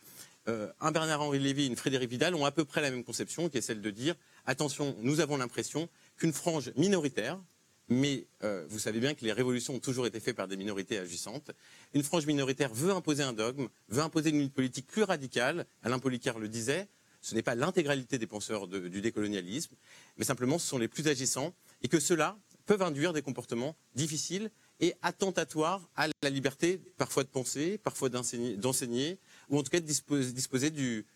euh, un Bernard-Henri Lévy et une Frédéric Vidal ont à peu près la même conception, qui est celle de dire attention, nous avons l'impression qu'une frange minoritaire, mais euh, vous savez bien que les révolutions ont toujours été faites par des minorités agissantes, une frange minoritaire veut imposer un dogme, veut imposer une politique plus radicale. Alain Policard le disait, ce n'est pas l'intégralité des penseurs du décolonialisme, mais simplement ce sont les plus agissants, et que ceux-là peuvent induire des comportements difficiles et attentatoires à la liberté, parfois de penser, parfois d'enseigner, ou en tout cas de disposer, du,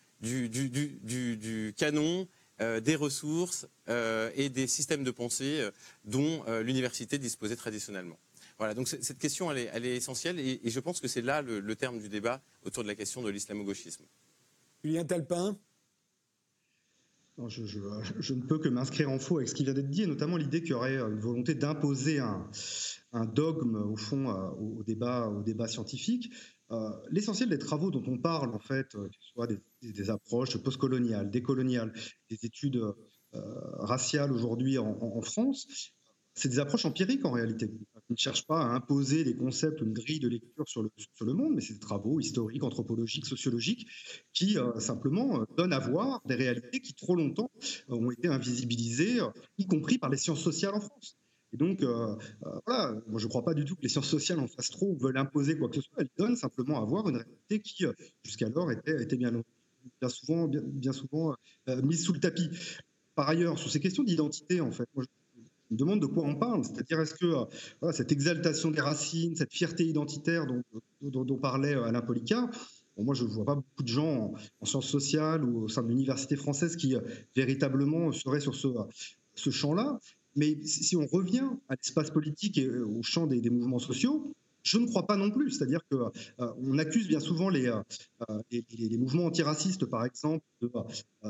canon, euh, des ressources euh, et des systèmes de pensée euh, dont l'université disposait traditionnellement. Voilà, donc cette question, elle est, essentielle et, je pense que c'est là le, terme du débat autour de la question de l'islamo-gauchisme. Julien Talpin je, ne peux que m'inscrire en faux avec ce qui vient d'être dit, et notamment l'idée qu'il y aurait une volonté d'imposer un, dogme, au fond, au, débat, au débat scientifique. Euh, l'essentiel des travaux dont on parle, en fait, euh, que ce soit des, approches postcoloniales, décoloniales, des études euh, raciales aujourd'hui en, France, c'est des approches empiriques en réalité. Ne cherchent pas à imposer des concepts, une grille de lecture sur le, sur le monde, mais c'est des travaux historiques, anthropologiques, sociologiques qui simplement donnent à voir des réalités qui trop longtemps ont été invisibilisées, y compris par les sciences sociales en France. Et donc, euh, euh, voilà, moi je ne crois pas du tout que les sciences sociales en fassent trop ou veulent imposer quoi que ce soit. Elles donnent simplement à voir une réalité qui, euh, jusqu'alors, était, était bien, bien souvent, bien, souvent mise sous le tapis. Par ailleurs, sur ces questions d'identité, en fait, moi, je me demande de quoi on parle. C'est-à-dire, est-ce que cette exaltation des racines, cette fierté identitaire dont, parlait Alain Policard, moi, je ne vois pas beaucoup de gens en, sciences sociales ou au sein de l'université française qui véritablement seraient sur ce, champ-là. Mais si on revient à l'espace politique et euh, au champ des, mouvements sociaux, je ne crois pas non plus. C'est-à-dire qu'on euh, accuse bien souvent les, euh, les, mouvements antiracistes, par exemple,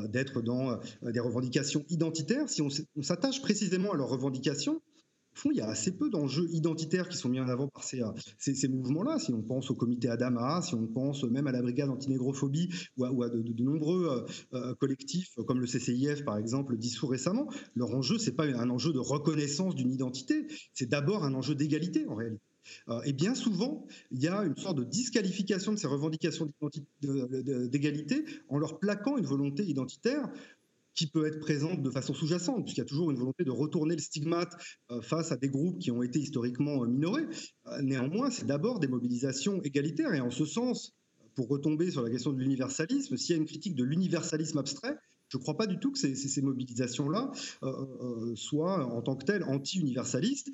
d'être dans des revendications identitaires. Si on, s'attache précisément à leurs revendications, fond, il y a assez peu d'enjeux identitaires qui sont mis en avant par ces, mouvements-là. Si on pense au comité Adama, si on pense même à la brigade antinégrophobie ou à, ou à de, nombreux euh, euh, collectifs comme le CCIF, par exemple, dissous récemment, leur enjeu, c'est pas un enjeu de reconnaissance d'une identité, c'est d'abord un enjeu d'égalité en réalité. Euh, et bien souvent, il y a une sorte de disqualification de ces revendications d'égalité en leur plaquant une volonté identitaire qui peut être présente de façon sous-jacente, puisqu'il y a toujours une volonté de retourner le stigmate euh, face à des groupes qui ont été historiquement euh, minorés. Néanmoins, c'est d'abord des mobilisations égalitaires, et en ce sens, pour retomber sur la question de l'universalisme, s'il y a une critique de l'universalisme abstrait, je ne crois pas du tout que ces, mobilisations-là soient en tant que telles anti-universalistes,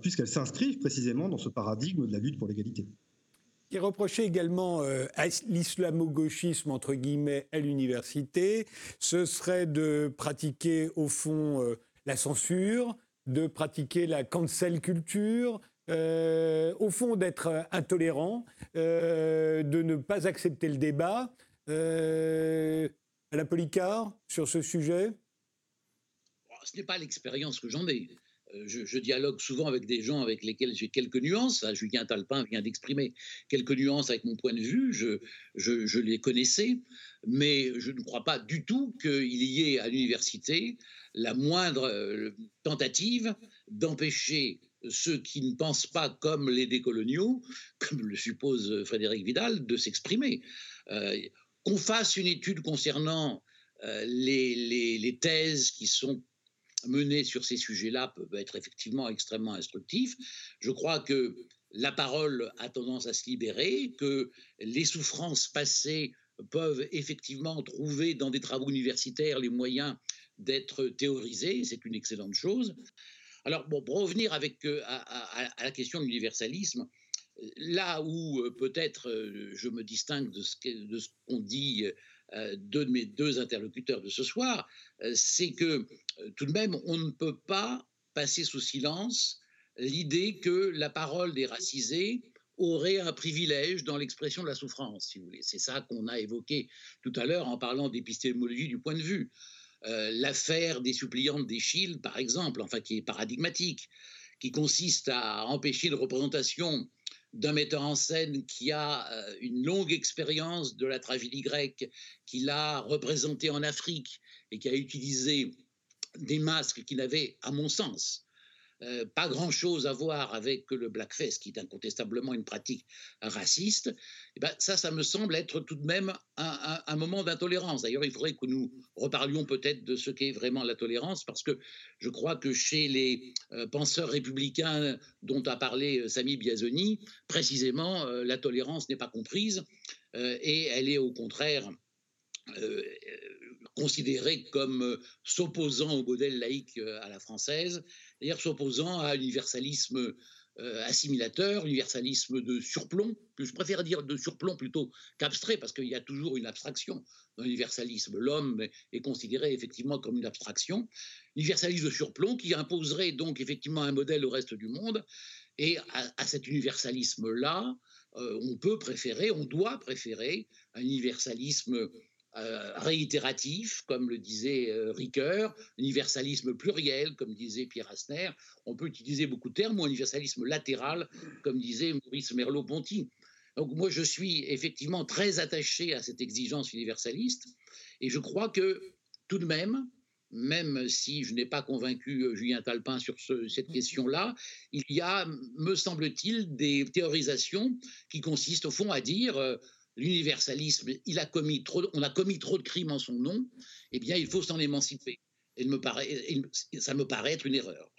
puisqu'elles s'inscrivent précisément dans ce paradigme de la lutte pour l'égalité est reproché également euh, à l'islamo-gauchisme, entre guillemets, à l'université, ce serait de pratiquer, au fond, euh, la censure, de pratiquer la cancel culture, euh, au fond, d'être intolérant, de ne pas accepter le débat. Alain Policard, sur ce sujet? Ce n'est pas l'expérience que j'en ai. Euh, je, dialogue souvent avec des gens avec lesquels j'ai quelques nuances. Julien Talpin vient d'exprimer quelques nuances avec mon point de vue. Je, les connaissais, mais je ne crois pas du tout qu'il y ait à l'université la moindre euh, tentative d'empêcher ceux qui ne pensent pas comme les décoloniaux, comme le suppose Frédéric Vidal, de s'exprimer. Euh, qu'on fasse une étude concernant les, les, thèses qui sont menées sur ces sujets-là peuvent être effectivement extrêmement instructifs. Je crois que la parole a tendance à se libérer, que les souffrances passées peuvent effectivement trouver dans des travaux universitaires les moyens d'être théorisés, c'est une excellente chose. Alors, pour revenir avec, euh, à, la question de l'universalisme, là où euh, peut-être euh, je me distingue de ce qu'ont dit deux de mes deux interlocuteurs de ce soir, c'est que tout de même, on ne peut pas passer sous silence l'idée que la parole des racisés aurait un privilège dans l'expression de la souffrance, si vous voulez. C'est ça qu'on a évoqué tout à l'heure en parlant d'épistémologie du point de vue. Euh, l'affaire des suppliantes d'Échille, par exemple, enfin qui est paradigmatique, qui consiste à empêcher une représentation d'un metteur en scène qui a euh, une longue expérience de la tragédie grecque, qui l'a représentée en Afrique et qui a utilisé des masques qui n'avaient, à mon sens, euh, pas grand-chose à voir avec le blackface, qui est incontestablement une pratique raciste, eh ben, ça, ça me semble être tout de même un, moment d'intolérance. D'ailleurs, il faudrait que nous reparlions peut-être de ce qu'est vraiment la tolérance, parce que je crois que chez les euh, penseurs républicains dont a parlé euh, Sami Biazoni, précisément, la tolérance n'est pas comprise, et elle est au contraire considérée comme s'opposant au modèle laïque à la française, c'est-à-dire s'opposant à l'universalisme euh, assimilateur, universalisme de surplomb, je préfère dire de surplomb plutôt qu'abstrait, parce qu'il y a toujours une abstraction l'universalisme. L'homme est considéré effectivement comme une abstraction. Universalisme de surplomb qui imposerait donc effectivement un modèle au reste du monde. Et à, cet universalisme-là, euh, on peut préférer, on doit préférer un universalisme euh, réitératif, comme le disait euh, Ricoeur, universalisme pluriel, comme disait Pierre Asner. On peut utiliser beaucoup de termes, ou universalisme latéral, comme disait Maurice Merleau-Ponty. Donc moi, je suis effectivement très attaché à cette exigence universaliste, et je crois que tout de même, même si je n'ai pas convaincu euh, Julien Talpin sur cette mmh. question-là, il y a, me semble-t-il, des théorisations qui consistent au fond à dire l'universalisme, il a commis trop, on a commis trop de crimes en son nom, eh bien, il faut s'en émanciper. Et me paraît, ça me paraît être une erreur.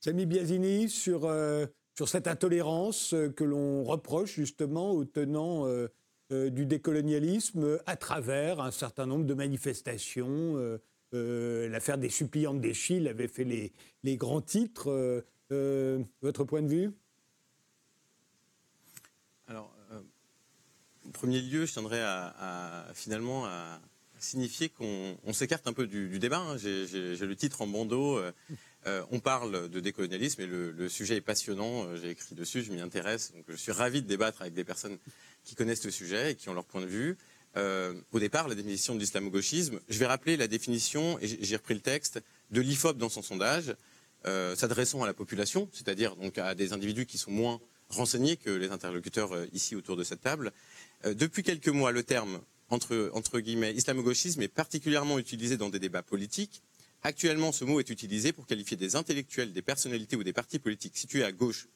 Samy Biazini, sur, euh, sur cette intolérance euh, que l'on reproche justement aux tenants euh, du décolonialisme à travers un certain nombre de manifestations. L'affaire des suppliantes d'Echille avait fait les, les grands titres. votre point de vue? En premier lieu, je tiendrais à, finalement à signifier qu'on s'écarte un peu du, débat. Hein. J'ai le titre en bandeau. Euh, euh, on parle de décolonialisme et le, sujet est passionnant. Euh, j'ai écrit dessus, je m'y intéresse. Donc je suis ravi de débattre avec des personnes qui connaissent le sujet et qui ont leur point de vue. au départ, la définition de l'islamo-gauchisme, je vais rappeler la définition, et j'ai repris le texte, de l'IFOP dans son sondage, s'adressant à la population, c'est-à-dire donc à des individus qui sont moins renseignés que les interlocuteurs ici autour de cette table. Euh, depuis quelques mois, le terme entre, guillemets islamo-gauchisme est particulièrement utilisé dans des débats politiques. Actuellement, ce mot est utilisé pour qualifier des intellectuels, des personnalités ou des partis politiques situés à gauche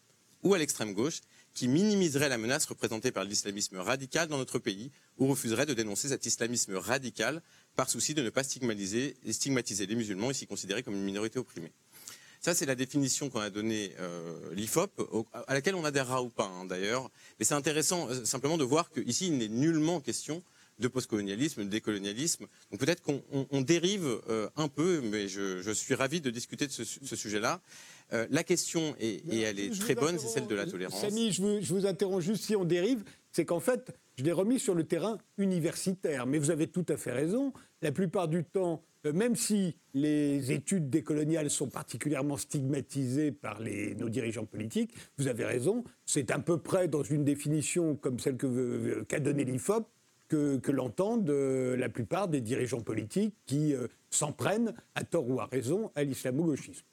ou à l'extrême gauche qui minimiseraient la menace représentée par l'islamisme radical dans notre pays ou refuseraient de dénoncer cet islamisme radical par souci de ne pas stigmatiser, stigmatiser les musulmans ici considérés comme une minorité opprimée. Ça, c'est la définition qu'on a donnée euh, l'IFOP, à laquelle on adhérera ou pas, hein, d'ailleurs. Mais c'est intéressant euh, simplement de voir qu'ici, il n'est nullement question de postcolonialisme, de décolonialisme. Donc peut-être qu'on dérive euh, un peu, mais je, suis ravi de discuter de ce, sujet-là. la question, et, elle est très bonne, c'est celle de la tolérance. Samy, je vous, je vous interromps juste si on dérive, c'est qu'en fait, je l'ai remis sur le terrain universitaire. Mais vous avez tout à fait raison. La plupart du temps, même si les études décoloniales sont particulièrement stigmatisées par nos dirigeants politiques, vous avez raison, c'est à peu près dans une définition comme celle qu'a donnée l'IFOP que, l'entendent euh, la plupart des dirigeants politiques qui euh, s'en prennent, à tort ou à raison, à l'islamo-gauchisme.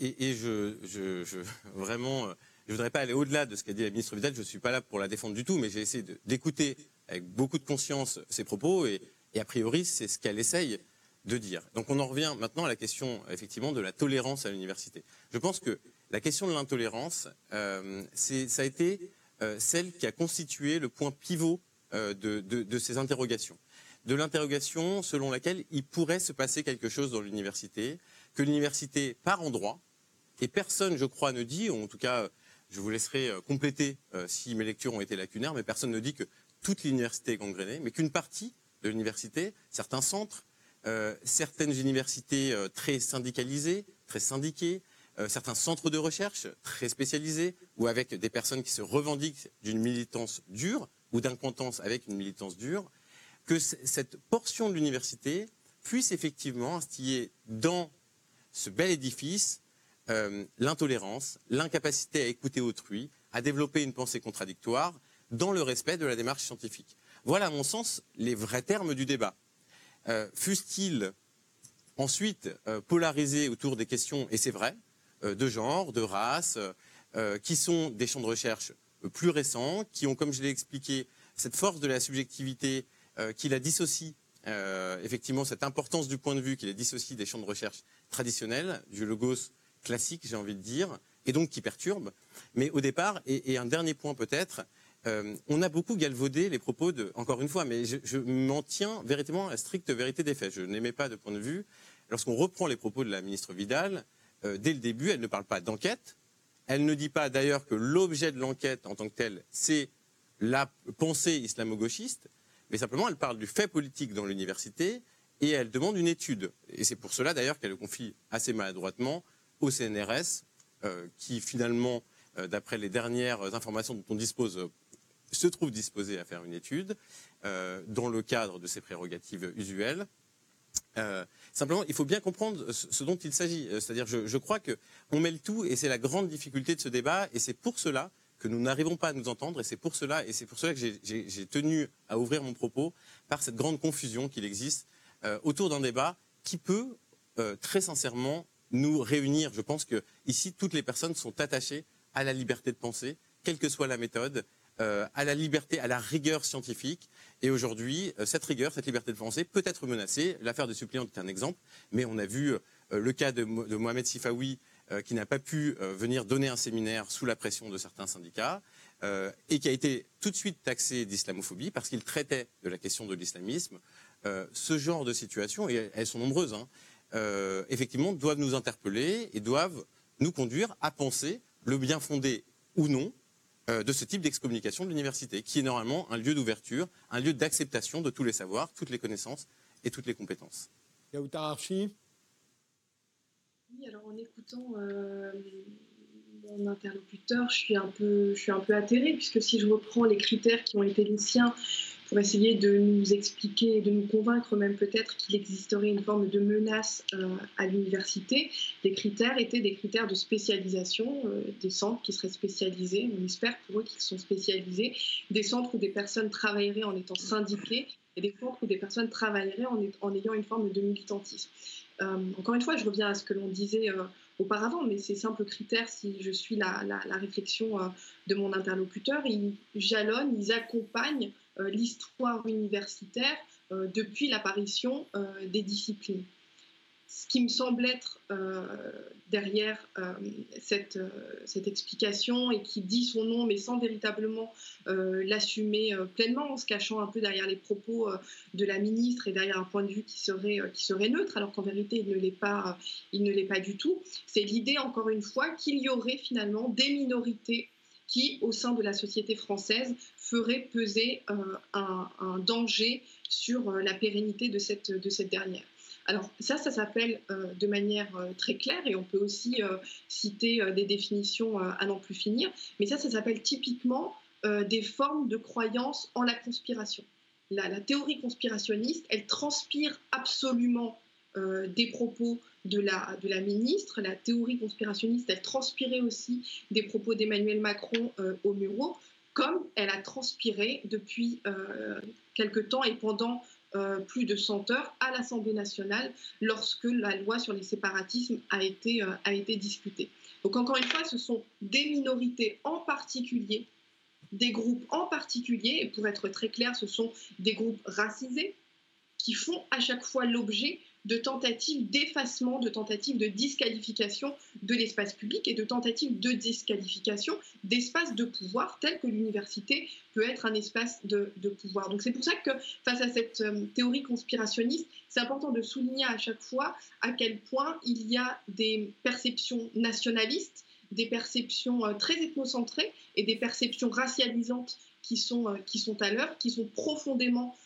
Et, je, vraiment, je voudrais pas aller au-delà de ce qu'a dit la ministre Vidal. Je ne suis pas là pour la défendre du tout, mais j'ai essayé d'écouter avec beaucoup de conscience ses propos et, et a priori, c'est ce qu'elle essaye de dire. Donc on en revient maintenant à la question effectivement de la tolérance à l'université. Je pense que la question de l'intolérance, euh, ça a été euh, celle qui a constitué le point pivot de, ces interrogations. De l'interrogation selon laquelle il pourrait se passer quelque chose dans l'université, que l'université part en droit, et personne, je crois, ne dit, ou en tout cas, je vous laisserai compléter si mes lectures ont été lacunaires, mais personne ne dit que toute l'université est gangrénée, mais qu'une partie de certains centres, euh, certaines universités euh, très syndicalisées, très syndiquées, euh, certains centres de recherche très spécialisés, ou avec des personnes qui se revendiquent d'une militance dure ou d'incompétence avec une militance dure, que cette portion de l'université puisse effectivement instiller dans ce bel édifice l'intolérance, l'incapacité à écouter autrui, à développer une pensée contradictoire dans le respect de la démarche scientifique. Voilà, à mon sens, les vrais termes du débat. Euh, fussent-ils ensuite euh, polarisés autour des questions, et c'est vrai, euh, de genre, de race, qui sont des champs de recherche plus récents, qui ont, comme je l'ai expliqué, cette force de la subjectivité qui la dissocie, effectivement, cette importance du point de vue qui la dissocie des champs de recherche traditionnels, du logos classique, j'ai envie de dire, et donc qui perturbe. Mais au départ, et un dernier point peut-être, euh, on a beaucoup galvaudé les propos de, encore une fois, mais je, m'en tiens véritablement à la stricte vérité des faits. Je n'aimais pas de point de vue. Lorsqu'on reprend les propos de la ministre Vidal, euh, dès le début, elle ne parle pas d'enquête. Elle ne dit pas d'ailleurs que l'objet de l'enquête en tant que tel, c'est la pensée islamo-gauchiste, mais simplement elle parle du fait politique dans l'université et elle demande une étude. Et c'est pour cela d'ailleurs qu'elle le confie assez maladroitement au CNRS, euh, qui finalement, d'après les dernières informations dont on dispose se trouve disposé à faire une étude euh, dans le cadre de ses prérogatives usuelles. Euh, simplement, il faut bien comprendre ce, dont il s'agit. Euh, c'est-à-dire, je, crois qu'on met le tout, et c'est la grande difficulté de ce débat, et c'est pour cela que nous n'arrivons pas à nous entendre, et c'est pour cela, et c'est pour cela que j'ai tenu à ouvrir mon propos par cette grande confusion qu'il existe autour d'un débat qui peut très sincèrement nous réunir. Je pense que ici, toutes les personnes sont attachées à la liberté de penser, quelle que soit la méthode, à la liberté, à la rigueur scientifique. Et aujourd'hui, euh, cette rigueur, cette liberté de penser peut être menacée. L'affaire des suppléants est un exemple, mais on a vu euh, le cas de, Mohamed Sifawi qui n'a pas pu venir donner un séminaire sous la pression de certains syndicats et qui a été tout de suite taxé d'islamophobie parce qu'il traitait de la question de l'islamisme. ce genre de situations, et elles sont nombreuses, hein, effectivement, doivent nous interpeller et doivent nous conduire à penser le bien fondé ou non euh, de ce type d'excommunication de l'université, qui est normalement un lieu d'ouverture, un lieu d'acceptation de tous les savoirs, toutes les connaissances et toutes les compétences. Archi Oui, alors en écoutant euh, mon interlocuteur, je suis, un peu, je suis un peu atterrée, puisque si je reprends les critères qui ont été les siens pour essayer de nous expliquer, de nous convaincre même peut-être qu'il existerait une forme de menace euh, à l'université. Les critères étaient des critères de spécialisation, euh, des centres qui seraient spécialisés, on espère pour eux qu'ils sont spécialisés, des centres où des personnes travailleraient en étant syndiquées et des centres où des personnes travailleraient en, ayant une forme de militantisme. Euh, encore une fois, je reviens à ce que l'on disait auparavant, mais ces simples critères, si je suis la, réflexion de mon interlocuteur, ils jalonnent, ils accompagnent l'histoire universitaire euh, depuis l'apparition euh, des disciplines. Ce qui me semble être derrière cette, cette, explication et qui dit son nom mais sans véritablement l'assumer pleinement en se cachant un peu derrière les propos de la ministre et derrière un point de vue qui serait, qui serait neutre alors qu'en vérité il ne l'est pas, il ne l'est pas du tout. C'est l'idée encore une fois qu'il y aurait finalement des minorités qui, au sein de la société française, ferait peser euh, un, danger sur euh, la pérennité de cette, de cette dernière. Alors ça, ça s'appelle euh, de manière très claire et on peut aussi citer des définitions à n'en plus finir, mais ça, ça s'appelle typiquement des formes de croyance en la conspiration. La théorie conspirationniste, elle transpire absolument des propos de la, ministre. La théorie conspirationniste, elle transpirait aussi des propos d'Emmanuel Macron au Muro comme elle a transpiré depuis euh, quelque temps et pendant euh, plus de 100 heures à l'Assemblée nationale lorsque la loi sur les séparatismes a été, euh, a été discutée. Donc encore une fois, ce sont des minorités en particulier, des groupes en particulier, et pour être très clair, ce sont des groupes racisés qui font à chaque fois l'objet de tentatives d'effacement, de tentatives de disqualification de l'espace public et de tentatives de disqualification d'espaces de pouvoir tels que l'université peut être un espace de, pouvoir. Donc c'est pour ça que face à cette euh, théorie conspirationniste, c'est important de souligner à chaque fois à quel point il y a des perceptions nationalistes, des perceptions euh, très ethnocentrées et des perceptions racialisantes qui sont, euh, qui sont à l'œuvre, qui sont profondément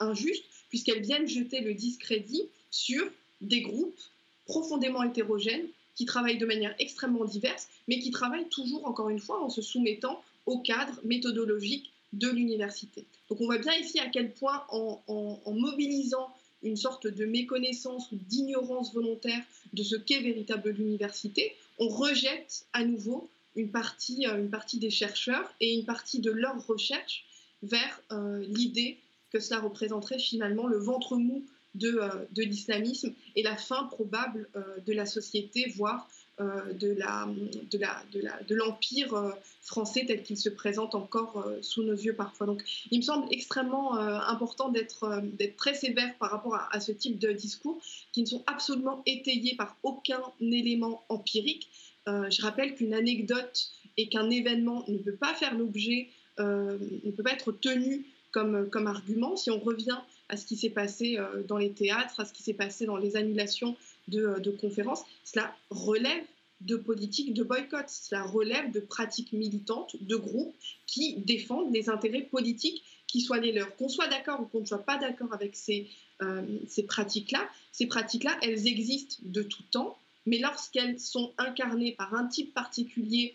injustes, puisqu'elles viennent jeter le discrédit sur des groupes profondément hétérogènes qui travaillent de manière extrêmement diverse, mais qui travaillent toujours, encore une fois, en se soumettant au cadre méthodologique de l'université. Donc on voit bien ici à quel point, en, mobilisant une sorte de méconnaissance ou d'ignorance volontaire de ce qu'est véritable l'université, on rejette à nouveau une partie, euh, une partie des chercheurs et une partie de leurs recherches vers euh, l'idée que cela représenterait finalement le ventre mou de, euh, de l'islamisme et la fin probable euh, de la société, voire euh, de, l'empire français tel qu'il se présente encore sous nos yeux parfois. Donc il me semble extrêmement important d'être, très sévère par rapport à, ce type de discours qui ne sont absolument étayés par aucun élément empirique. je rappelle qu'une anecdote et qu'un événement ne peut pas faire l'objet, ne peut pas être tenu comme argument. Si on revient à ce qui s'est passé euh, dans les théâtres, à ce qui s'est passé dans les annulations de, euh, de, conférences, cela relève de politiques de boycott, cela relève de pratiques militantes, de groupes qui défendent les intérêts politiques qui soient les leurs. Qu'on soit d'accord ou qu'on ne soit pas d'accord avec ces, euh, ces pratiques-là, ces pratiques-là, elles existent de tout temps, mais lorsqu'elles sont incarnées par un type particulier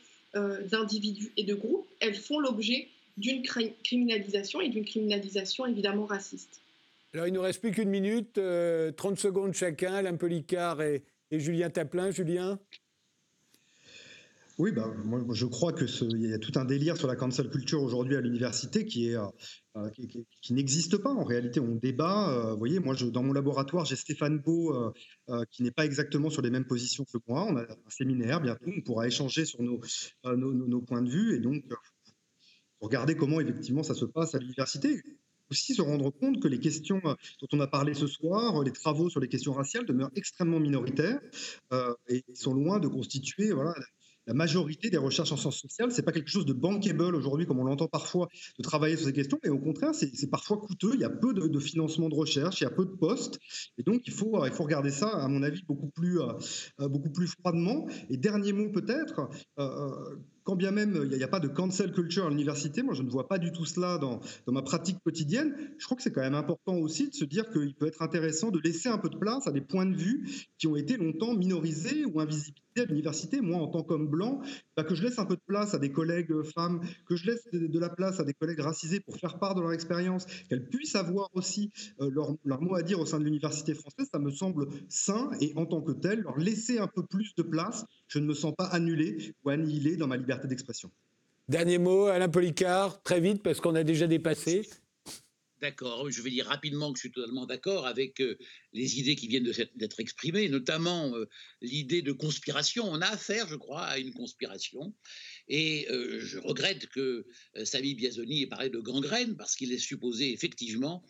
d'individus et de groupes, elles font l'objet d'une criminalisation et d'une criminalisation évidemment raciste. Alors, il nous reste plus qu'une minute, 30 euh, secondes chacun, Alain Policard et, Julien Taplin. Julien? Oui, bah, moi, je crois qu'il y a tout un délire sur la cancel culture aujourd'hui à l'université qui euh, euh, n'existe pas. En réalité, on débat. vous voyez, moi, dans mon laboratoire, j'ai Stéphane Beau qui n'est pas exactement sur les mêmes positions que moi. On a un séminaire bientôt, on pourra échanger sur nos, nos points de vue et donc regarder comment effectivement ça se passe à l'université aussi se rendre compte que les questions euh, dont on a parlé ce soir, les travaux sur les questions raciales demeurent extrêmement minoritaires euh, et sont loin de constituer voilà, la majorité des recherches en sciences sociales. C'est pas quelque chose de bankable aujourd'hui, comme on l'entend parfois, de travailler sur ces questions, mais au contraire, c'est parfois coûteux. Il y a peu de, financement de recherche, il y a peu de postes, et donc il faut, il faut regarder ça, à mon avis, beaucoup plus, euh, beaucoup plus froidement. Et dernier mot peut-être quand bien même il n'y a, pas de cancel culture à l'université, moi je ne vois pas du tout cela dans, ma pratique quotidienne, je crois que c'est quand même important aussi de se dire qu'il peut être intéressant de laisser un peu de place à des points de vue qui ont été longtemps minorisés ou invisibilisés à l'université. Moi, en tant qu'homme blanc, bah, que je laisse un peu de place à des collègues femmes, que je laisse de, la place à des collègues racisés pour faire part de leur expérience, qu'elles puissent avoir aussi euh, leur, leur, mot à dire au sein de l'université française, ça me semble sain et en tant que tel, leur laisser un peu plus de place, je ne me sens pas annulé ou annihilé dans ma liberté d'expression. Dernier mot, Alain Policard, très vite, parce qu'on a déjà dépassé. D'accord, je vais dire rapidement que je suis totalement d'accord avec euh, les idées qui viennent d'être exprimées, notamment euh, l'idée de conspiration. On a affaire, je crois, à une conspiration. Et euh, je regrette que Samy Biazoni ait parlé de gangrène, parce qu'il est supposé effectivement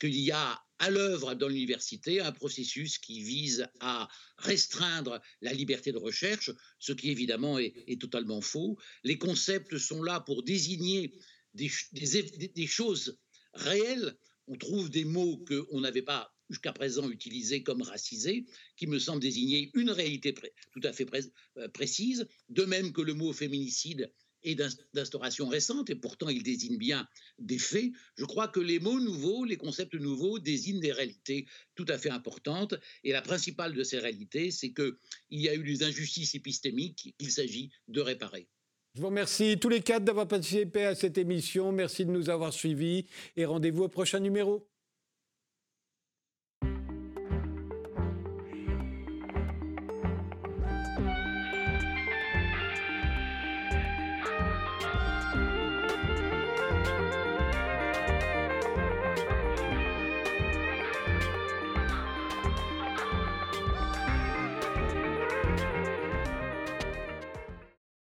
qu'il y a à l'œuvre dans l'université un processus qui vise à restreindre la liberté de recherche, ce qui évidemment est, totalement faux. Les concepts sont là pour désigner des, des, choses réelles. On trouve des mots qu'on n'avait pas jusqu'à présent utilisés comme racisés, qui me semblent désigner une réalité tout à fait euh, précise, de même que le mot féminicide et d'instauration récente, et pourtant il désigne bien des faits, je crois que les mots nouveaux, les concepts nouveaux désignent des réalités tout à fait importantes. Et la principale de ces réalités, c'est qu'il y a eu des injustices épistémiques qu'il s'agit de réparer. Je vous remercie tous les quatre d'avoir participé à cette émission. Merci de nous avoir suivis et rendez-vous au prochain numéro.